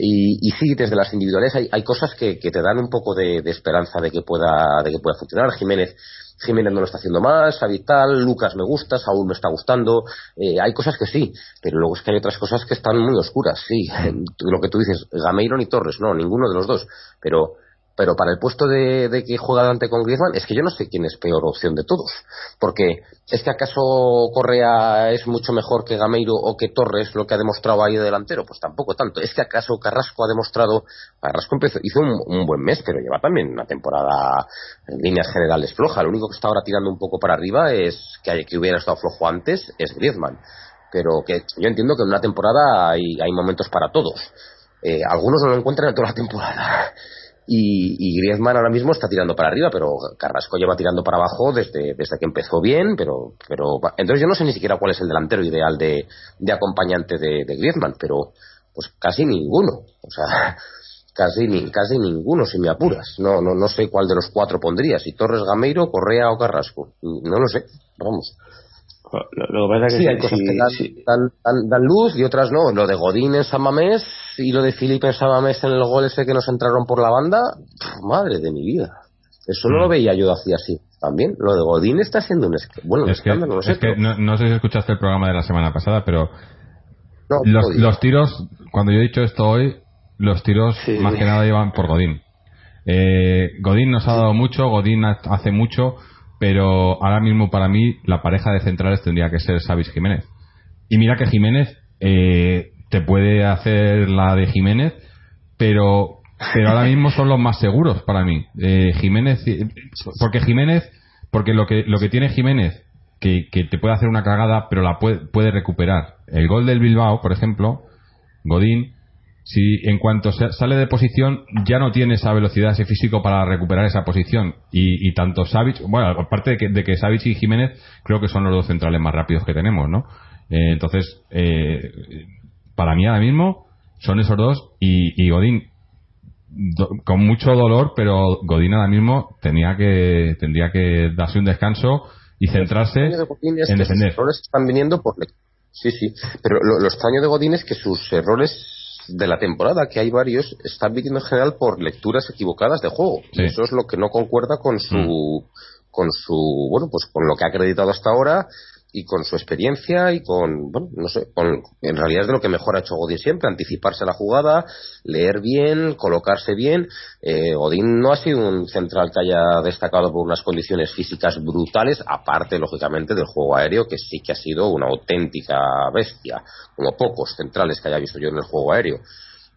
Y, y sí, desde las individuales hay, hay cosas que, que te dan un poco de, de esperanza de que pueda de que pueda funcionar. Jiménez Jiménez no lo está haciendo mal, Savital, Lucas me gusta, Saúl me está gustando. Eh, hay cosas que sí, pero luego es que hay otras cosas que están muy oscuras. Sí, lo que tú dices, Gameiro ni Torres, no, ninguno de los dos. Pero pero para el puesto de, de que juega Dante con Griezmann es que yo no sé quién es peor opción de todos. Porque es que acaso Correa es mucho mejor que Gameiro o que Torres lo que ha demostrado ahí de delantero pues tampoco tanto. Es que acaso Carrasco ha demostrado Carrasco empezó, hizo un, buen mes pero lleva también una temporada en líneas generales floja. Lo único que está ahora tirando un poco para arriba es que, que hubiera estado flojo antes es Griezmann. Pero que yo entiendo que en una temporada hay, hay momentos para todos. Eh, algunos no lo encuentran en toda la temporada y, y Griezmann ahora mismo está tirando para arriba, pero Carrasco lleva tirando para abajo desde, desde que empezó bien, pero, pero entonces yo no sé ni siquiera cuál es el delantero ideal de, de acompañante de, de Griezmann, pero pues casi ninguno, o sea, casi ni, casi ninguno si me apuras, no, no, no sé cuál de los cuatro pondría, si Torres Gameiro, Correa o Carrasco, no lo sé, vamos. Lo, que pasa es que Sí, hay cosas que dan, dan- dan- dan luz y otras no. Lo de Godín en San Mamés y lo de Filipe en San Mamés en el gol ese que nos entraron por la banda, madre de mi vida. Eso no lo veía yo hacía así. También, lo de Godín está siendo un, bueno, Es que, no sé. es que pero- no, no sé si escuchaste el programa de la semana pasada, pero no, los, los tiros, cuando yo he dicho esto hoy, los tiros más que nada llevan por Godín. Eh, Godín nos ha dado mucho, Godín ha- hace mucho, pero ahora mismo para mí la pareja de centrales tendría que ser Savis Jiménez. Y mira que Jiménez eh, te puede hacer la de Jiménez, pero pero ahora mismo son los más seguros para mí. Eh, Jiménez, eh, porque Jiménez, porque lo que lo que tiene Jiménez que, que te puede hacer una cagada, pero la puede, puede recuperar. El gol del Bilbao, por ejemplo, Godín, si en cuanto sale de posición ya no tiene esa velocidad, ese físico para recuperar esa posición. Y, y tanto Savic, bueno, aparte de que, de que Savic y Jiménez creo que son los dos centrales más rápidos que tenemos, ¿no? Eh, entonces, eh, para mí ahora mismo son esos dos y, y Godín do- con mucho dolor, pero Godín ahora mismo tenía que tendría que darse un descanso y centrarse de en defender. errores están viniendo por sí sí pero lo, lo extraño de Godín es que sus errores de la temporada, que hay varios, están viniendo en general por lecturas equivocadas de juego. Sí. Y eso es lo que no concuerda con su, Mm. con su, bueno, pues con lo que ha acreditado hasta ahora y con su experiencia y con, bueno, no sé, con, en realidad es de lo que mejor ha hecho Godín siempre, anticiparse a la jugada, leer bien, colocarse bien. Eh, Godín no ha sido un central que haya destacado por unas condiciones físicas brutales, aparte, lógicamente, del juego aéreo, que sí que ha sido una auténtica bestia, como pocos centrales que haya visto yo en el juego aéreo.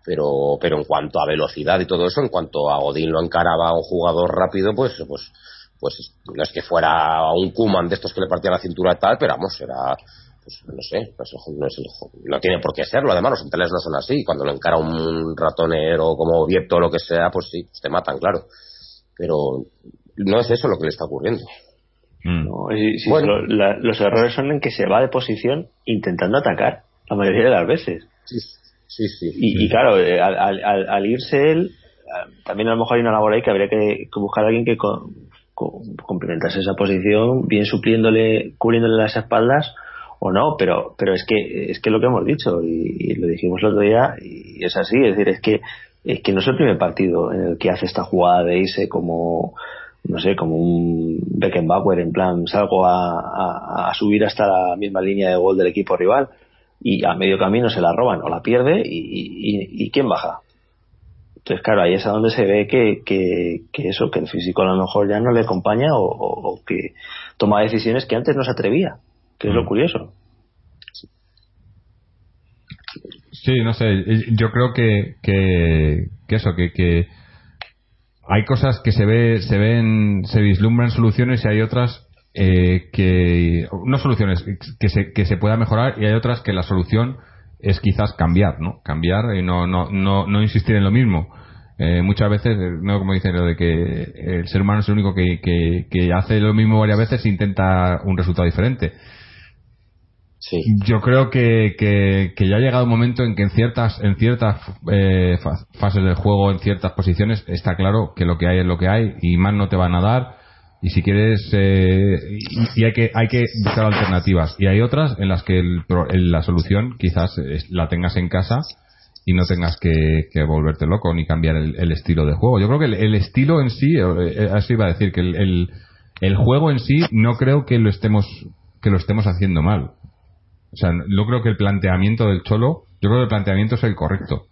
Pero, pero en cuanto a velocidad y todo eso, en cuanto a Godín lo encaraba a un jugador rápido, pues, pues, pues no es que fuera un Kuman de estos que le partía la cintura y tal, pero vamos, era, pues no sé, pues, no, es el- no tiene por qué serlo, además los centrales no son así, cuando lo encara un ratonero como Vieto o lo que sea, pues sí, te matan, claro, pero no es eso lo que le está ocurriendo. Mm. ¿no? Sí, Bueno. lo- la- los errores son en que se va de posición intentando atacar, la mayoría de las veces. Sí, sí, sí. Y, y claro, eh, al, al- al- al irse él, ah, también a lo mejor hay una labor ahí que habría que, que buscar a alguien que co- complementase esa posición, bien supliéndole, cubriéndole las espaldas o no, pero pero es que es que lo que hemos dicho y, lo dijimos el otro día y es así, es decir, es que es que no es el primer partido en el que hace esta jugada de irse como no sé, como un Beckenbauer en plan salgo a subir hasta la misma línea de gol del equipo rival y a medio camino se la roban o la pierde y, y, y ¿quién baja? Entonces, claro, ahí es a donde se ve que, que, que eso, que el físico a lo mejor ya no le acompaña o, o- o que toma decisiones que antes no se atrevía, que es lo Mm. curioso. Sí, no sé, eh, yo creo que, que, que eso, que, que hay cosas que se ve, se ven, se vislumbran soluciones y hay otras eh, que, no soluciones, que se, que se pueda mejorar y hay otras que la solución es quizás cambiar, ¿no? Cambiar y no, no, no, no insistir en lo mismo. Eh, muchas veces, eh, no como dicen lo de que el ser humano es el único que, que, que hace lo mismo varias veces e intenta un resultado diferente. Sí. Yo creo que, que, que ya ha llegado un momento en que en ciertas en ciertas eh, fa- fases del juego, en ciertas posiciones, está claro que lo que hay es lo que hay y más no te van a dar. Y si quieres, eh, y, hay que hay que buscar alternativas. Y hay otras en las que el el- la solución quizás es- la tengas en casa y no tengas que, que volverte loco ni cambiar el, estilo de juego. Yo creo que el, estilo en sí, eh, así iba a decir, que el, juego en sí no creo que lo estemos que lo estemos haciendo mal. O sea, yo creo que el planteamiento del Cholo, yo creo que el planteamiento es el correcto.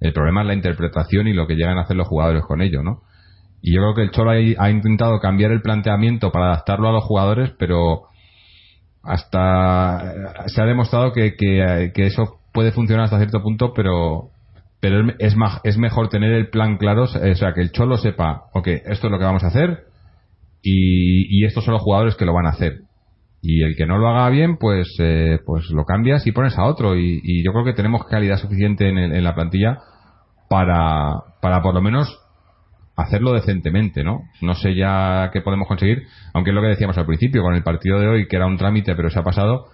El problema es la interpretación y lo que llegan a hacer los jugadores con ello, ¿no? Y yo creo que el Cholo ha intentado cambiar el planteamiento para adaptarlo a los jugadores, pero hasta se ha demostrado que, que, que eso puede funcionar hasta cierto punto, pero pero es, ma- es mejor tener el plan claro, o sea, que el Cholo sepa, ok, esto es lo que vamos a hacer y, y estos son los jugadores que lo van a hacer. Y el que no lo haga bien pues eh, pues lo cambias y pones a otro. Y, y yo creo que tenemos calidad suficiente en, el- en la plantilla para para por lo menos hacerlo decentemente no no sé ya qué podemos conseguir aunque es lo que decíamos al principio con el partido de hoy que era un trámite pero se ha pasado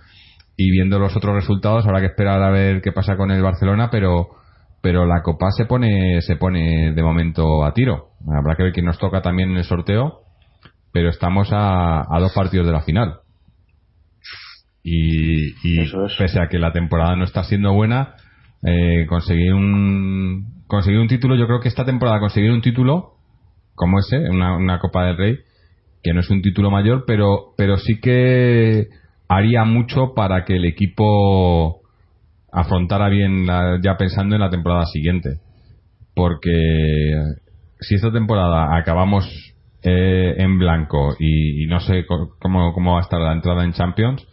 y viendo los otros resultados habrá que esperar a ver qué pasa con el Barcelona pero pero la copa se pone se pone de momento a tiro. Habrá que ver quién nos toca también en el sorteo pero estamos a, a dos partidos de la final. Y, y es. pese a que la temporada no está siendo buena eh, conseguir un conseguir un título yo creo que esta temporada conseguir un título como ese una, Copa del Rey que no es un título mayor pero pero sí que haría mucho para que el equipo afrontara bien la- ya pensando en la temporada siguiente. Porque si esta temporada acabamos eh, en blanco y, no sé cómo, cómo va a estar la entrada en Champions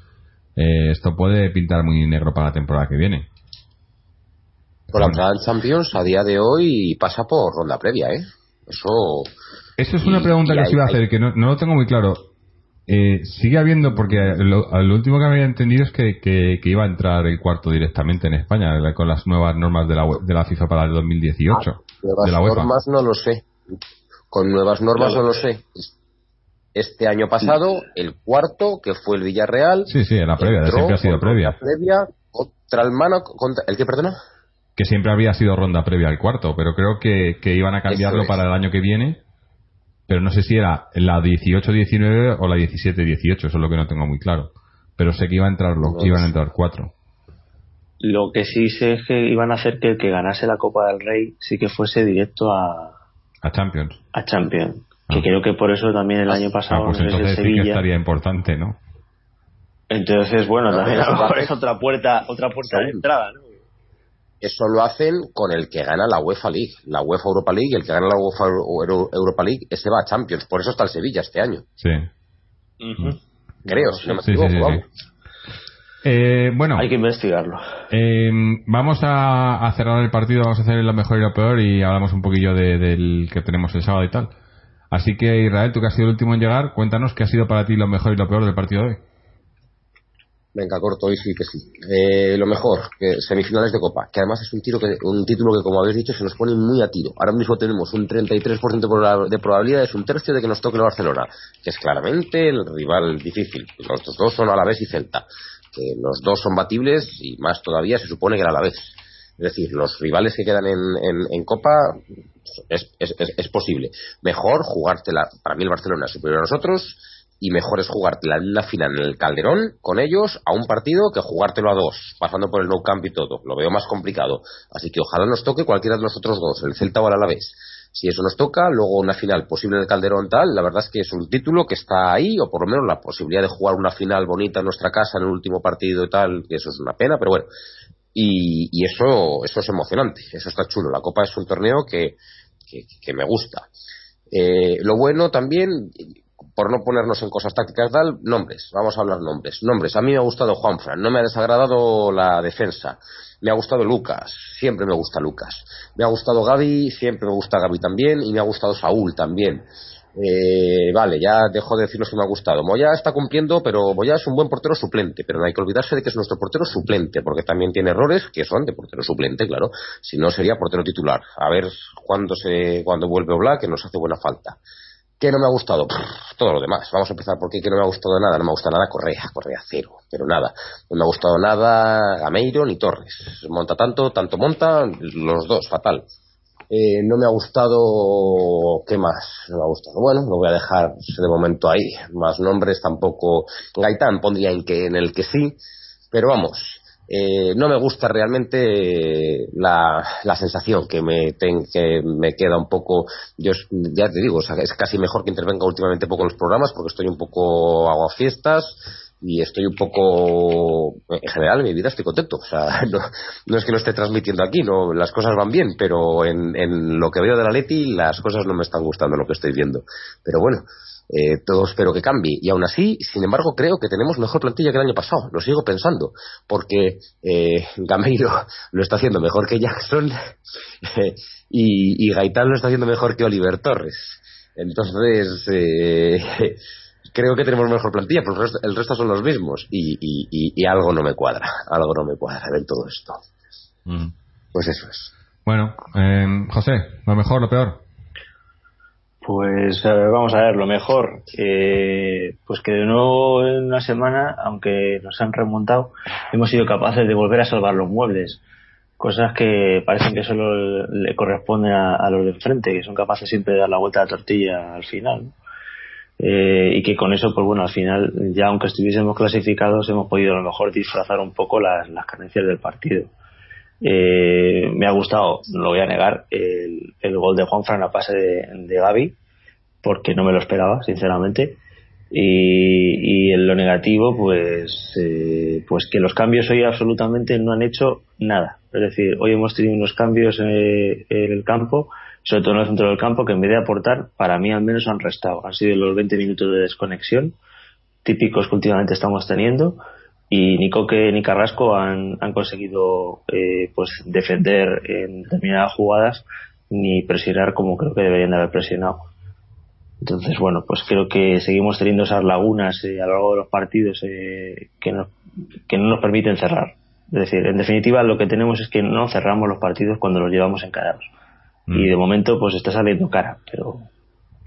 eh, esto puede pintar muy negro para la temporada que viene Por la entrada en Champions a día de hoy pasa por ronda previa, ¿eh? Eso. Eso es una pregunta que os iba a hacer, que no, no lo tengo muy claro. Eh, sigue habiendo, porque lo, lo último que había entendido es que, que- que iba a entrar el cuarto directamente en España, la- con las nuevas normas de la, de la FIFA para el 2018. Nuevas de la UEFA. normas no lo sé. Con nuevas normas no lo sé. Este año pasado, el cuarto, que fue el Villarreal. Sí, sí, la previa, siempre ha sido con previa. previa contra el Mano. Contra, ¿El que perdona? Que siempre había sido ronda previa al cuarto, pero creo que, que iban a cambiarlo es. para el año que viene. Pero no sé si era la 18-19 o la 17-18, eso es lo que no tengo muy claro. Pero sé que iba a entrar, lo- No lo iban a entrar cuatro. Lo que sí sé es que iban a hacer que el que ganase la Copa del Rey sí que fuese directo a, A Champions. a Champions. Que Ah. creo que por eso también el año Ah, pasado pues en ese entonces sí que Sevilla. estaría importante, ¿no? Entonces, bueno, No, también es otra puerta, otra puerta de entrada, ¿no? Eso lo hacen con el que gana la UEFA League, la UEFA Europa League, y el que gana la UEFA Euro- Europa League, ese va a Champions. Por eso está el Sevilla este año. Sí. Creo, si no me Sí, sí, equivoco, sí, sí. vamos. Eh, bueno, Hay que investigarlo. eh, vamos a, a cerrar el partido, vamos a hacer lo mejor y lo peor y hablamos un poquillo de- del que tenemos el sábado y tal. Así que Israel, tú que has sido el último en llegar, cuéntanos qué ha sido para ti lo mejor y lo peor del partido de hoy. Venga, corto, hoy sí que sí. Eh, lo mejor, que semifinales de Copa, que además es un, tiro que, un título que, como habéis dicho, se nos pone muy a tiro. Ahora mismo tenemos un 33% de proba- de probabilidades, un tercio de que nos toque el Barcelona, que es claramente el rival difícil. Los dos son Alavés y Celta, que los dos son batibles y más todavía se supone que el Alavés. Es decir, los rivales que quedan en, en- en Copa es, es- es- es posible. Mejor jugártela, para mí el Barcelona es superior a nosotros, y mejor es jugártela en una final en el Calderón con ellos a un partido que jugártelo a dos, pasando por el No Camp y todo. Lo veo más complicado. Así que ojalá nos toque cualquiera de los otros dos, el Celta o el Alavés. Si eso nos toca, luego una final posible en el Calderón tal, la verdad es que es un título que está ahí, o por lo menos la posibilidad de jugar una final bonita en nuestra casa en el último partido y tal, que eso es una pena, pero bueno. Y, eso, eso es emocionante, eso está chulo. La Copa es un torneo que, que, que me gusta. Eh, lo bueno también, por no ponernos en cosas tácticas, tal, nombres. Vamos a hablar nombres. Nombres. A mí me ha gustado Juanfran, no me ha desagradado la defensa. Me ha gustado Lucas, siempre me gusta Lucas. Me ha gustado Gaby, siempre me gusta Gaby también. Y me ha gustado Saúl también. Eh, vale, ya dejo de decirnos que me ha gustado. Moya está cumpliendo, pero Moya es un buen portero suplente, pero no hay que olvidarse de que es nuestro portero suplente, porque también tiene errores que son de portero suplente, claro. Si no, sería portero titular. A ver cuándo se, cuando vuelve Oblak, que nos hace buena falta. ¿Qué no me ha gustado? Todo lo demás. Vamos a empezar por qué no me ha gustado nada. No me ha gustado nada Correa, Correa cero, pero nada. No me ha gustado nada Gameiro ni Torres. Monta tanto, tanto monta, los dos, fatal. Eh, no me ha gustado. ¿Qué más? No me ha gustado. Bueno, lo voy a dejar de momento ahí. Más nombres tampoco. Gaitán pondría en, que, en el que sí, pero vamos. Eh, no me gusta realmente la, la sensación que me, ten- que me queda un poco. Yo ya te digo, es casi mejor que intervenga últimamente poco en los programas porque estoy un poco hago fiestas y estoy un poco en general en mi vida estoy contento o sea no, no es que lo esté transmitiendo aquí no las cosas van bien pero en, en lo que veo de la Leti las cosas no me están gustando lo que estoy viendo pero bueno eh, todo espero que cambie y aún así sin embargo creo que tenemos mejor plantilla que el año pasado lo sigo pensando porque eh, Gameiro lo está haciendo mejor que Jackson y, y Gaitán lo está haciendo mejor que Oliver Torres entonces eh, creo que tenemos mejor plantilla, pero el resto, el resto son los mismos y, y- y- y algo no me cuadra, algo no me cuadra en todo esto. Pues eso es. Bueno, eh, José, lo mejor, lo peor. Pues a ver, vamos a ver, lo mejor, eh, pues que de nuevo en una semana, aunque nos han remontado, hemos sido capaces de volver a salvar los muebles. Cosas que parecen que solo le corresponden a, los de enfrente, que son capaces siempre de dar la vuelta a la tortilla al final. ¿no? Eh, y que con eso, pues bueno, al final, ya aunque estuviésemos clasificados, hemos podido a lo mejor disfrazar un poco las, las carencias del partido. Eh, me ha gustado, no lo voy a negar, el, el gol de Juanfran a pase de, de Gaby, porque no me lo esperaba, sinceramente. Y, en lo negativo, pues, eh, pues que los cambios hoy absolutamente no han hecho nada. Es decir, hoy hemos tenido unos cambios eh, en el campo, sobre todo en el centro del campo, que en vez de aportar, para mí al menos han restado. Han sido los 20 minutos de desconexión, típicos que últimamente estamos teniendo, y ni Coque ni Carrasco han, han conseguido eh, pues defender en determinadas jugadas ni presionar como creo que deberían de haber presionado. Entonces, bueno, pues creo que seguimos teniendo esas lagunas eh, a lo largo de los partidos eh, que, nos, que no nos permiten cerrar. Es decir, en definitiva, lo que tenemos es que no cerramos los partidos cuando los llevamos encarados. Mm. Y de momento, pues está saliendo cara, pero,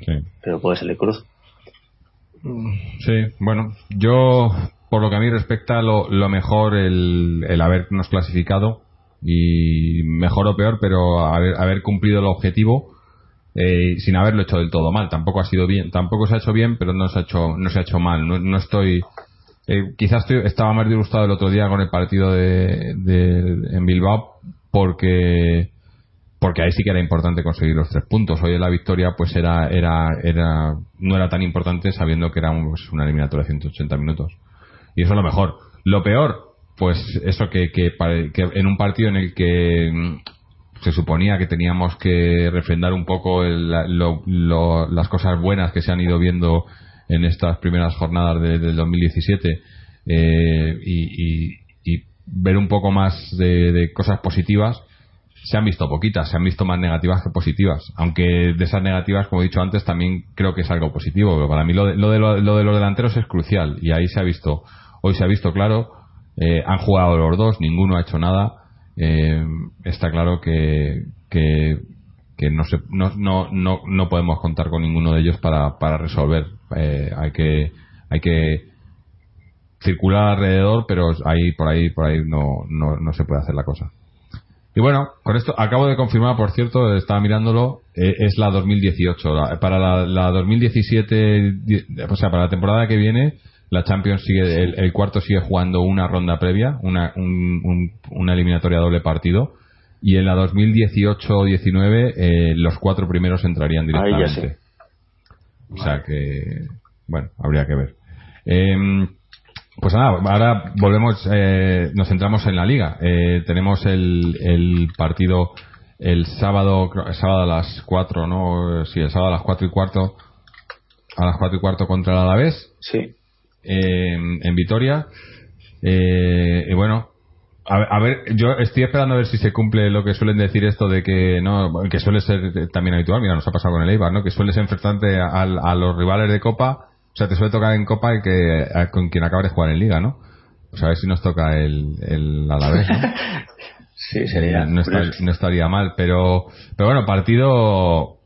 Sí. pero puede salir cruz. Sí, bueno, yo, por lo que a mí respecta, lo, lo mejor el, el habernos clasificado y mejor o peor, pero haber, haber cumplido el objetivo eh, sin haberlo hecho del todo mal. Tampoco ha sido bien, tampoco se ha hecho bien, pero no se ha hecho, no se ha hecho mal. No, no estoy, Eh, quizás estoy- estaba más disgustado el otro día con el partido de, de- en Bilbao porque porque ahí sí que era importante conseguir los tres puntos. Hoy en la victoria pues era era era no era tan importante sabiendo que era pues, una eliminatoria de 180 minutos. Y eso es lo mejor. Lo peor, pues eso que, que, que en un partido en el que mm, se suponía que teníamos que refrendar un poco el- lo- lo- las cosas buenas que se han ido viendo en estas primeras jornadas de- del 2017 eh, y, y- y ver un poco más de, cosas positivas se han visto poquitas, se han visto más negativas que positivas. Aunque de esas negativas, como he dicho antes, también creo que es algo positivo. Pero para mí lo de, lo de, lo de los delanteros es crucial y ahí se ha visto, hoy se ha visto claro, eh, han jugado los dos, ninguno ha hecho nada. Eh, está claro que, que, no, se, no, no, no, no podemos contar con ninguno de ellos para, para resolver. Eh, hay que, hay que circular alrededor, pero ahí, por ahí, por ahí no, no, no se puede hacer la cosa. Y bueno, con esto acabo de confirmar, por cierto, estaba mirándolo, eh, es la 2018. La- para la, la 2017, di- o sea, para la temporada que viene, la Champions sigue, el, el cuarto sigue jugando una ronda previa, una, un- un- una eliminatoria doble partido. Y en la 2018-19, eh, los cuatro primeros entrarían Ahí ya directamente. O sea que, bueno, habría que ver. Em, pues nada, ahora volvemos, eh, nos centramos en la liga. Eh, tenemos el, el partido el sábado, el sábado a las 4, ¿no? Sí, el sábado a las 4 y cuarto, a las 4 y cuarto contra el Alavés, Sí. Eh, en Vitoria. Eh, y bueno, a, ver- a ver, yo estoy esperando a ver si se cumple lo que suelen decir esto de que no, que suele ser también habitual, mira, nos ha pasado con el Eibar, ¿no? Que sueles enfrentarte a, a los rivales de Copa, o sea, te suele tocar en Copa el que a- con quien acabas de jugar en Liga, ¿no? Pues a ver si nos toca el, el Alavés, ¿no? Sí, sería. no, esta- curioso. no estaría mal, pero, pero bueno, partido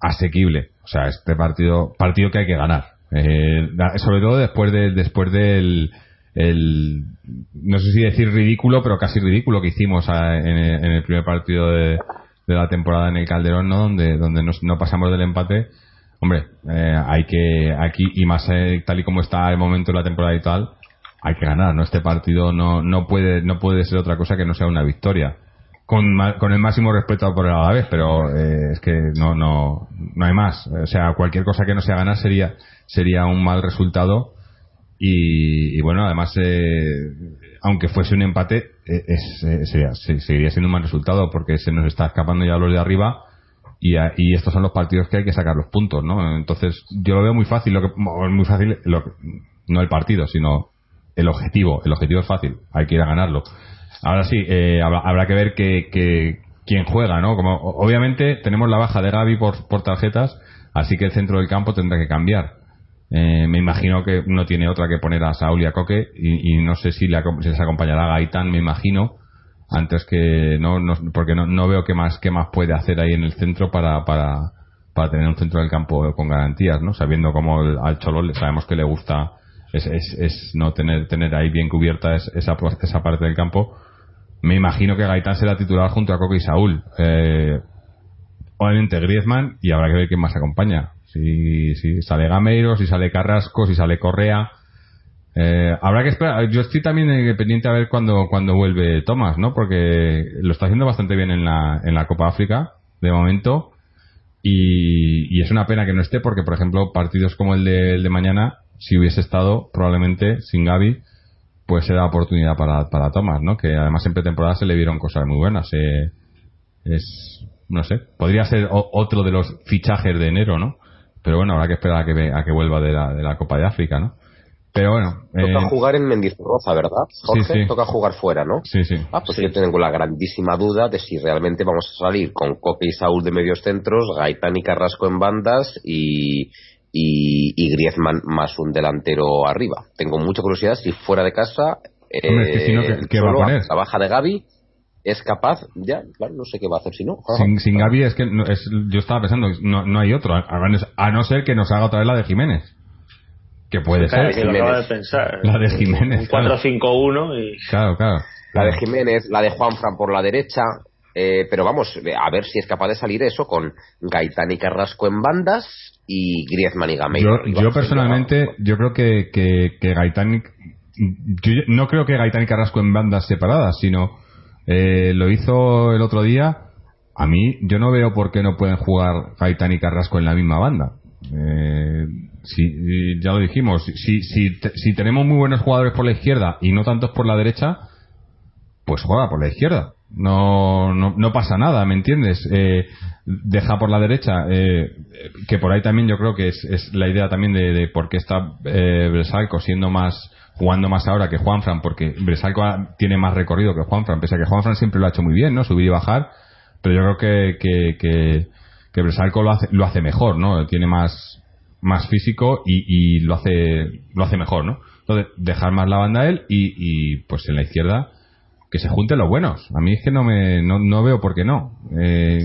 asequible. O sea, este partido, partido que hay que ganar. Eh, sobre todo después de, después del, el, no sé si decir ridículo, pero casi ridículo que hicimos en, en el primer partido de, de la temporada en el Calderón, ¿no? Donde, donde nos- no pasamos del empate. Hombre, eh, hay que, aquí, y más eh, tal y como está el momento de la temporada y tal, hay que ganar, ¿no? Este partido no, no puede, no puede ser otra cosa que no sea una victoria. Con, con el máximo respeto por el Alavés, pero eh, es que no, no, no hay más. O sea, cualquier cosa que no sea ganar sería, sería un mal resultado. Y, y bueno, además, eh, aunque fuese un empate, eh, es, eh, sería, se- seguiría siendo un mal resultado porque se nos está escapando ya los de arriba y, y estos son los partidos que hay que sacar los puntos, ¿no? Entonces, yo lo veo muy fácil, lo que, muy fácil, lo no el partido, sino el objetivo. El objetivo es fácil, hay que ir a ganarlo. Ahora sí, eh, habrá, habrá que ver que, que- quién juega, ¿no? Como, obviamente tenemos la baja de Gaby por, por tarjetas, así que el centro del campo tendrá que cambiar. Eh, me imagino que no tiene otra que poner a Saúl y a Coque y, no sé si, acom- si les acompañará Gaitán, me imagino, antes que no, no- porque no, no veo qué más qué más puede hacer ahí en el centro para, para, para tener un centro del campo con garantías, ¿no? Sabiendo cómo el- al Cholo sabemos que le gusta es, es, es no tener tener ahí bien cubierta es- esa esa parte del campo. Me imagino que Gaitán será titular junto a Coque y Saúl. Eh, obviamente Griezmann y habrá que ver quién más acompaña. Si, si sale Gameiro, si sale Carrasco, si sale Correa. Eh, habrá que esperar. Yo estoy también eh, pendiente a ver cuando, cuando vuelve Tomás, ¿no? Porque lo está haciendo bastante bien en la, en la Copa África, de momento. Y, y es una pena que no esté porque, por ejemplo, partidos como el de, el de mañana, si hubiese estado, probablemente, sin Gaby, pues era oportunidad para, para Tomás, ¿no? Que además en pretemporada se le vieron cosas muy buenas. Eh, es, no sé, podría ser o- otro de los fichajes de enero, ¿no? Pero bueno, habrá que esperar a que, ve- a que vuelva de la, de la Copa de África, ¿no? Pero bueno, Toca eh, jugar en Mendizorroza, ¿verdad? Jorge, sí. toca jugar fuera, ¿no? sí, sí. Ah, pues yo tengo la grandísima duda de si realmente vamos a salir con Coque y Saúl de medios centros, Gaitán y Carrasco en bandas y, y, y Griezmann más un delantero arriba. Tengo mucha curiosidad si fuera de casa eh, Hombre, es que si no, ¿qué- el qué va a poner? la baja de Gaby es capaz, ya, claro, no sé qué va a hacer si no. Sin, sin Gaby es que no- es- yo estaba pensando, no, no hay otro, a, a no ser que nos haga otra vez la de Jiménez. Que puede Claro, ser. que lo acaba de Jiménez. pensar. La de Jiménez, Un claro. 4-5-1 y. Claro, claro. La de Jiménez, la de Juanfran por la derecha, Eh, pero vamos, a ver si es capaz de salir eso con Gaitán y Carrasco en bandas y Griezmann y Gameiro. Yo, yo personalmente, yo creo que, que, que Gaitán. Yo no creo que Gaitán y Carrasco en bandas separadas, sino eh, lo hizo el otro día. A mí, yo no veo por qué no pueden jugar Gaitán y Carrasco en la misma banda. Eh, si, ya lo dijimos, si, si, si tenemos muy buenos jugadores por la izquierda y no tantos por la derecha, pues juega por la izquierda. No, no, no pasa nada, ¿me entiendes? Eh, deja por la derecha, eh, que por ahí también yo creo que es, es la idea también de, de por qué está eh, Bresalco siendo más, jugando más ahora que Juanfran, porque Bresalco tiene más recorrido que Juanfran, pese a que Juanfran siempre lo ha hecho muy bien, ¿no? Subir y bajar, pero yo creo que, que, que, que Bresalco lo hace, lo hace mejor, ¿no? Tiene más, más físico y, y lo hace, lo hace mejor, ¿no? Entonces, dejar más la banda a él y, y pues en la izquierda, que se junten los buenos. A mí es que no me no, no veo por qué no. Eh,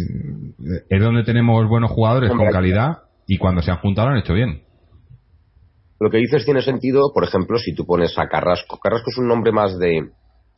es donde tenemos buenos jugadores con calidad y cuando se han juntado lo han hecho bien. Lo que dices tiene sentido, por ejemplo, si tú pones a Carrasco. Carrasco es un nombre más de,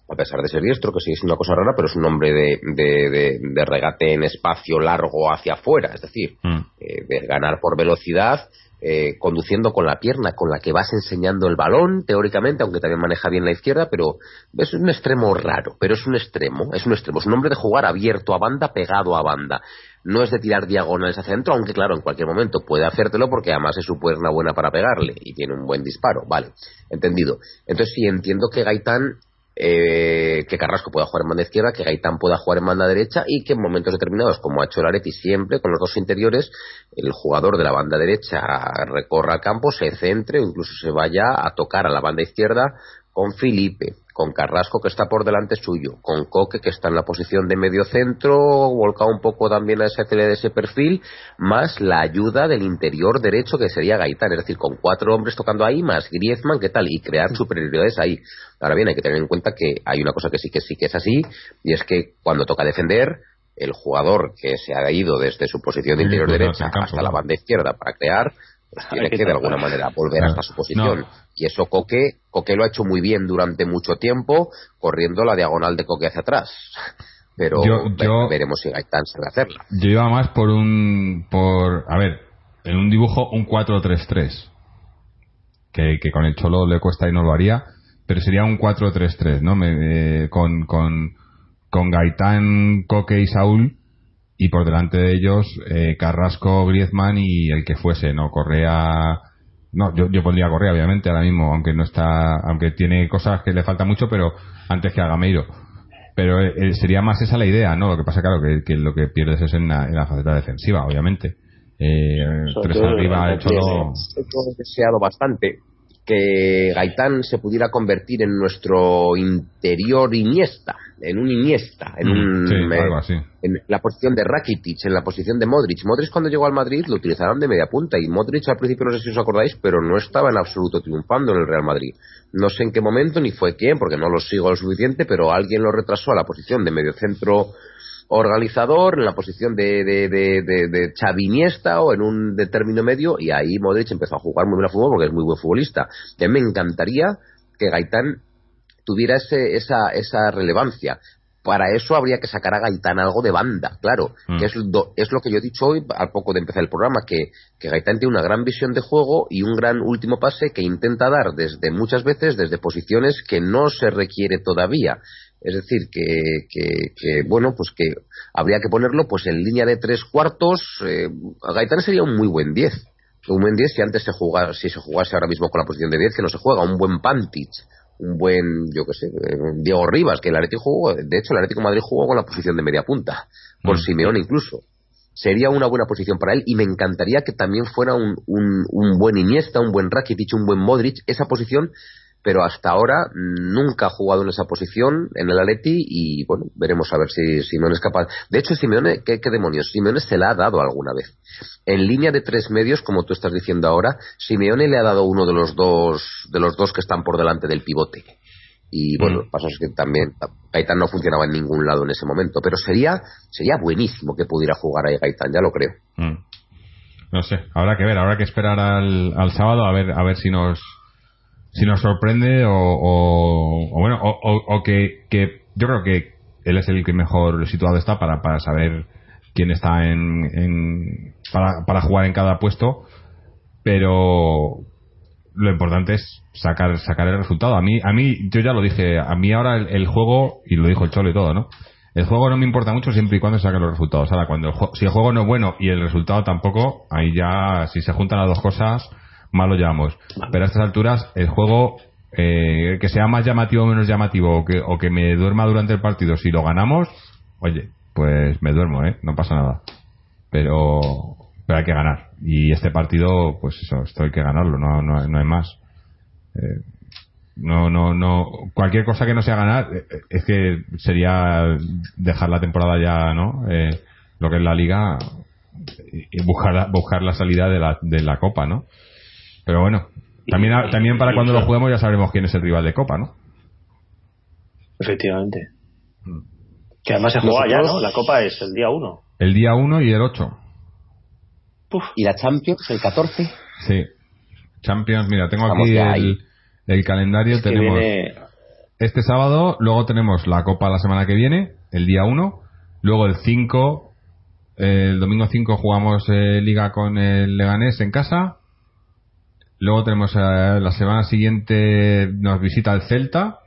a pesar de ser diestro, que sigue siendo una cosa rara, pero es un nombre de, de, de, de regate en espacio largo hacia afuera, es decir, Mm. eh, de ganar por velocidad, eh, conduciendo con la pierna con la que vas enseñando el balón, teóricamente, aunque también maneja bien la izquierda, pero es un extremo raro, pero es un extremo, es un extremo, es un hombre de jugar abierto a banda, pegado a banda. No es de tirar diagonales hacia adentro, aunque claro, en cualquier momento puede hacértelo porque además es su pierna buena para pegarle y tiene un buen disparo, vale, entendido. Entonces sí, entiendo que Gaitán eh, que Carrasco pueda jugar en banda izquierda, que Gaitán pueda jugar en banda derecha y que en momentos determinados, como ha hecho el Areti siempre con los dos interiores, el jugador de la banda derecha recorra el campo, se centre o incluso se vaya a tocar a la banda izquierda con Felipe, con Carrasco que está por delante suyo, con Coque que está en la posición de medio centro, volcado un poco también a ese, de ese perfil, más la ayuda del interior derecho que sería Gaitán, es decir, con cuatro hombres tocando ahí, más Griezmann, ¿qué tal? Y crear superioridades ahí. Ahora bien, hay que tener en cuenta que hay una cosa que sí que sí que es así, y es que cuando toca defender, el jugador que se ha ido desde su posición de Sí, interior pues, derecha hasta la banda izquierda para crear, pues tiene que que de alguna manera volver hasta su posición. No. Y eso Coque, Coque lo ha hecho muy bien durante mucho tiempo, corriendo la diagonal de Coque hacia atrás. Pero Yo- ve- yo- veremos si Gaitán sabe hacerla. Yo iba más por un. por A ver, en un dibujo un 4-3-3. Que, que con el Cholo le cuesta y no lo haría. Pero sería un 4-3-3, ¿no? Me- eh, con, con, con Gaitán, Coque y Saúl. Y por delante de ellos, eh, Carrasco, Griezmann y el que fuese, ¿no? Correa. No, yo, yo pondría a Correa, obviamente, ahora mismo, aunque no está. aunque tiene cosas que le falta mucho, pero antes que a Gameiro pero eh, sería más esa la idea, ¿no? Lo que pasa, claro, que, que lo que pierdes es en la, en la faceta defensiva, obviamente. Eh, tres arriba, el en Cholo. Hemos deseado bastante que Gaitán se pudiera convertir en nuestro interior Iniesta, en un Iniesta, en un Mm, sí, eh, algo así. en la posición de Rakitic, en la posición de Modric. Modric cuando llegó al Madrid lo utilizaron de media punta y Modric al principio no sé si os acordáis, pero no estaba en absoluto triunfando en el Real Madrid. No sé en qué momento ni fue quién, porque no lo sigo lo suficiente, pero alguien lo retrasó a la posición de medio centro organizador, en la posición de, de, de, de, de Xavi Iniesta o en un de término medio y ahí Modric empezó a jugar muy bien al fútbol porque es muy buen futbolista. Que me encantaría que Gaitán tuviera ese, esa, esa relevancia. Para eso habría que sacar a Gaitán algo de banda, claro, Mm. que es lo, es lo que yo he dicho hoy al poco de empezar el programa, que, que Gaitán tiene una gran visión de juego y un gran último pase que intenta dar desde muchas veces desde posiciones que no se requiere todavía. Es decir, que, que, que, bueno, pues que habría que ponerlo pues en línea de tres cuartos. Eh, Gaitán sería un muy buen 10. Un buen 10 si antes se jugara, si se jugase ahora mismo con la posición de 10, que no se juega, un buen Pantic, un buen, yo qué sé, eh, Diego Rivas, que el Atlético jugó, de hecho el Atlético de Madrid jugó con la posición de media punta, por Mm. Simeone incluso. Sería una buena posición para él y me encantaría que también fuera un, un, un buen Iniesta, un buen Rakitic, un buen Modric, esa posición, pero hasta ahora mm, nunca ha jugado en esa posición en el Atleti y bueno, veremos a ver si Simeone es capaz. De hecho, Simeone, ¿qué, qué demonios? Simeone se la ha dado alguna vez. En línea de tres medios, como tú estás diciendo ahora, Simeone le ha dado uno de los dos, de los dos que están por delante del pivote. Y bueno, Mm. lo que pasa es que también Gaitán no funcionaba en ningún lado en ese momento, pero sería, sería buenísimo que pudiera jugar ahí Gaitán, ya lo creo. Mm. No sé, habrá que ver, habrá que esperar al, al sábado a ver a ver si nos si nos sorprende o, o- bueno o, que, que yo creo que él es el que mejor situado está para, para saber quién está en, en para, para jugar en cada puesto, pero lo importante es sacar sacar el resultado. A mí, a mí yo ya lo dije, a mí ahora el, juego, y lo dijo el Cholo y todo, ¿no? El juego no me importa mucho siempre y cuando saque los resultados. Ahora, cuando el si el juego no es bueno y el resultado tampoco, ahí ya, si se juntan las dos cosas, mal lo llevamos. Pero a estas alturas, el juego, eh, que sea más llamativo o menos llamativo, o que, o que me duerma durante el partido, si lo ganamos, oye, pues me duermo, ¿eh? No pasa nada. Pero, pero hay que ganar. Y este partido, pues eso, esto hay que ganarlo, no, no, no hay más. Eh, no, no, no. Cualquier cosa que no sea ganar, eh, eh, es que sería dejar la temporada ya, ¿no? Eh, lo que es la liga y y buscar la, buscar la salida de la, de la copa, ¿no? Pero bueno, también, Y- también para y- cuando lo juguemos ya sabremos quién es el rival de copa, ¿no? Efectivamente. Que además se juega ya, ¿no? La Copa es el día 1. El día 1 y el 8. Y la Champions, el 14. Sí. Champions, mira, tengo Estamos aquí el, el calendario. Tenemos viene... este sábado, luego tenemos la Copa la semana que viene, el día 1. Luego el 5, el domingo 5 jugamos eh, Liga con el Leganés en casa. Luego tenemos eh, la semana siguiente nos visita el Celta.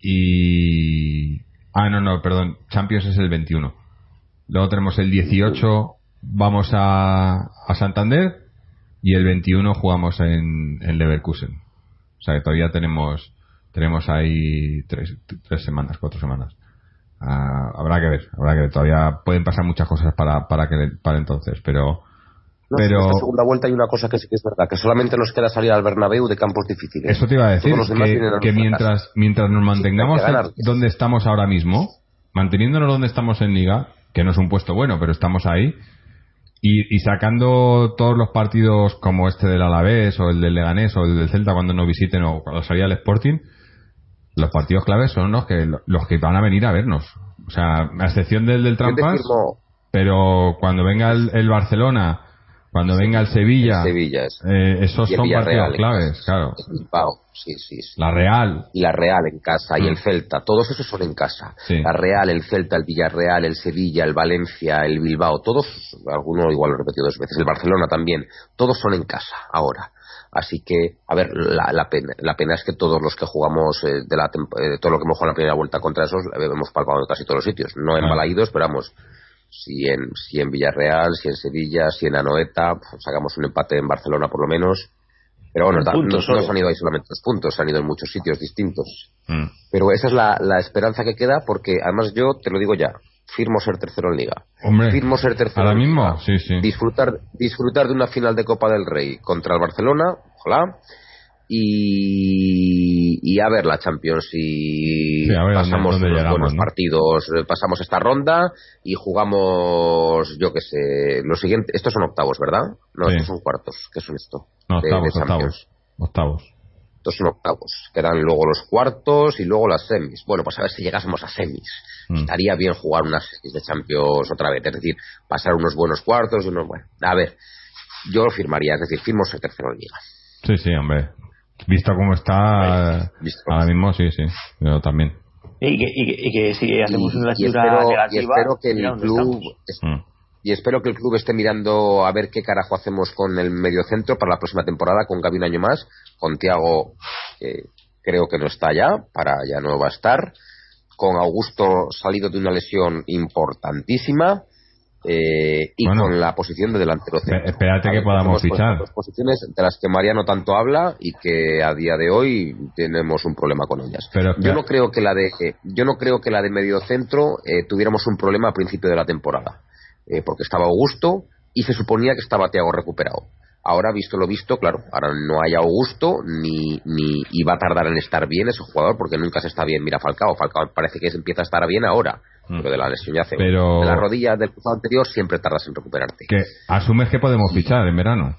Y. Ah, no, no, perdón. Champions es el 21. Luego tenemos el 18, vamos a, a Santander. Y el 21 jugamos en, en Leverkusen. O sea que todavía tenemos tenemos ahí tres, tres semanas, cuatro semanas. Ah, habrá que ver, habrá que ver. Todavía pueden pasar muchas cosas para, para, que, para entonces, pero. No, pero esta segunda vuelta hay una cosa que sí que es verdad, que solamente nos queda salir al Bernabéu de campos difíciles. Eso te iba a decir, que, mientras, casa. mientras nos mantengamos ganar. donde estamos ahora mismo, manteniéndonos donde estamos en Liga, que no es un puesto bueno, pero estamos ahí, y, y sacando todos los partidos como este del Alavés, o el del Leganés, o el del Celta cuando nos visiten, o cuando salía el Sporting, los partidos claves son los que, los que van a venir a vernos. O sea, a excepción del del Trampas, pero cuando venga el, el Barcelona, cuando venga el Sevilla, el Sevilla es- eh, esos son partidos claves, claro. El Bilbao, sí, sí, sí. La Real, y la Real en casa y Mm. el Celta, todos esos son en casa. La Real, el Celta, el Villarreal, el Sevilla, el Valencia, el Bilbao, todos, alguno igual lo he repetido dos veces, el Barcelona también, todos son en casa ahora. Así que, a ver, la, la pena, la pena es que todos los que jugamos eh, de la eh, todo lo que hemos jugado en la primera vuelta contra esos, eh, hemos palpado en casi todos los sitios. No en. Balaídos, pero vamos, si en, si en Villarreal, si en Sevilla, si en Anoeta, pues, sacamos un empate en Barcelona por lo menos. Pero bueno, no, solo. no se han ido ahí solamente los puntos, se han ido en muchos sitios distintos. Mm. Pero esa es la, la esperanza que queda porque además yo te lo digo ya, firmo ser tercero en liga. Hombre, Firmo ser tercero ahora en mismo, sí, sí. Disfrutar, disfrutar de una final de Copa del Rey contra el Barcelona, ojalá. Y, y a ver la Champions y Sí, dónde- pasamos dónde unos llegamos, buenos ¿no? partidos, eh, pasamos esta ronda y jugamos, yo qué sé, lo siguiente, estos son octavos, ¿verdad? No, Sí. estos son cuartos, ¿qué son esto? No, De- de octavos, Champions. octavos. Octavos. Estos son octavos. Quedan luego los cuartos y luego las semis. Bueno, pues a ver si llegásemos a semis. Mm. Estaría bien jugar unas semis de Champions otra vez. Es decir, pasar unos buenos cuartos y unos bueno. A ver, yo lo firmaría. Es decir, firmo el tercero en liga. Sí, sí, hombre. Visto cómo está Visto. ahora mismo, sí, sí. Yo también. Y que, y que, y que si hacemos Y- una y lectura espero, y espero que el club es- Mm. y espero que el club esté mirando a ver qué carajo hacemos con el mediocentro para la próxima temporada con Gaby un año más con Tiago que creo que no está ya para ya no va a estar con Augusto salido de una lesión importantísima eh, y Bueno. con la posición de delantero centro. Espérate que podamos fichar. Dos posiciones de las que Mariano tanto habla y que a día de hoy tenemos un problema con ellas. Pero yo no creo que la de eh, yo no creo que la de medio centro eh, tuviéramos un problema a principio de la temporada eh, porque estaba Augusto y se suponía que estaba Tiago recuperado ahora visto lo visto claro ahora no hay Augusto ni ni y va a tardar en estar bien ese jugador porque nunca se está bien mira Falcao Falcao parece que se empieza a estar bien ahora Mm. pero de la lesión ya hace Pero- de la rodilla del cruzado anterior siempre tardas en recuperarte Que asumes que podemos fichar en verano.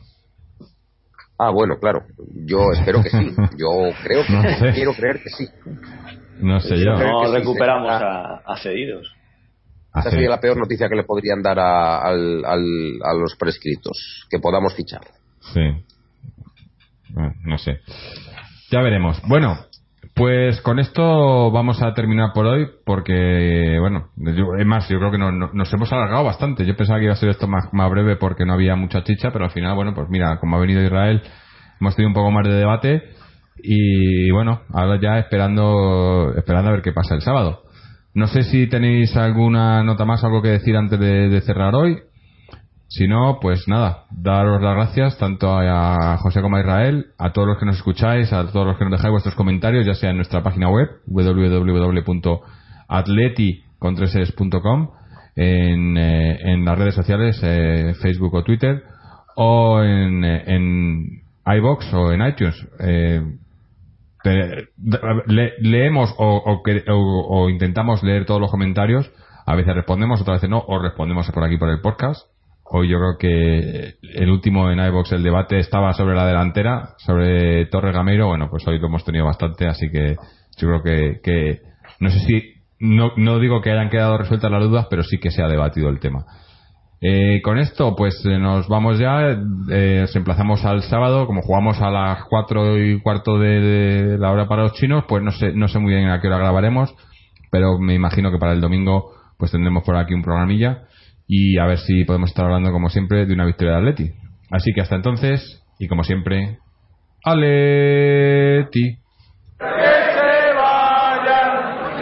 ah bueno claro yo espero que sí yo creo que No sé. quiero creer que sí No sé Yo No sí, recuperamos a cedidos. Esa sería la peor noticia que le podrían dar a, al- al- a los prescritos, que podamos fichar. Sí. Bueno, no sé. Ya veremos. Bueno, Pues con esto vamos a terminar por hoy, porque, bueno, yo- es más, yo creo que no- no- nos hemos alargado bastante. Yo pensaba que iba a ser esto más, más breve porque no había mucha chicha, pero al final, bueno, pues mira, como ha venido Israel, hemos tenido un poco más de debate y, bueno, ahora ya esperando, esperando a ver qué pasa el sábado. No sé si tenéis alguna nota más, algo que decir antes de, cerrar hoy. Si no, pues nada, daros las gracias tanto a José como a Israel, a todos los que nos escucháis, a todos los que nos dejáis vuestros comentarios, ya sea en nuestra página web, www.atleti.com, en, eh, en las redes sociales, eh, Facebook o Twitter, o en, eh, en iBox o en iTunes. Eh, leemos o intentamos leer todos los comentarios. A veces respondemos, otras veces no, o respondemos por aquí por el podcast. Hoy yo creo que el último en iBox, el debate estaba sobre la delantera, sobre Torres Gameiro. Bueno, pues hoy lo hemos tenido bastante, así que yo creo que, que no sé si, no, no digo que hayan quedado resueltas las dudas, pero sí que se ha debatido el tema. Eh, con esto, pues eh, nos vamos ya. Eh, os emplazamos al sábado. Como jugamos a las 4 y cuarto de, la hora para los chinos, pues no sé, no sé muy bien a qué hora grabaremos. Pero me imagino que para el domingo, pues tendremos por aquí un programilla. Y a ver si podemos estar hablando, como siempre, de una victoria de Atleti. Así que hasta entonces, y como siempre, Atleti. Que se vayan,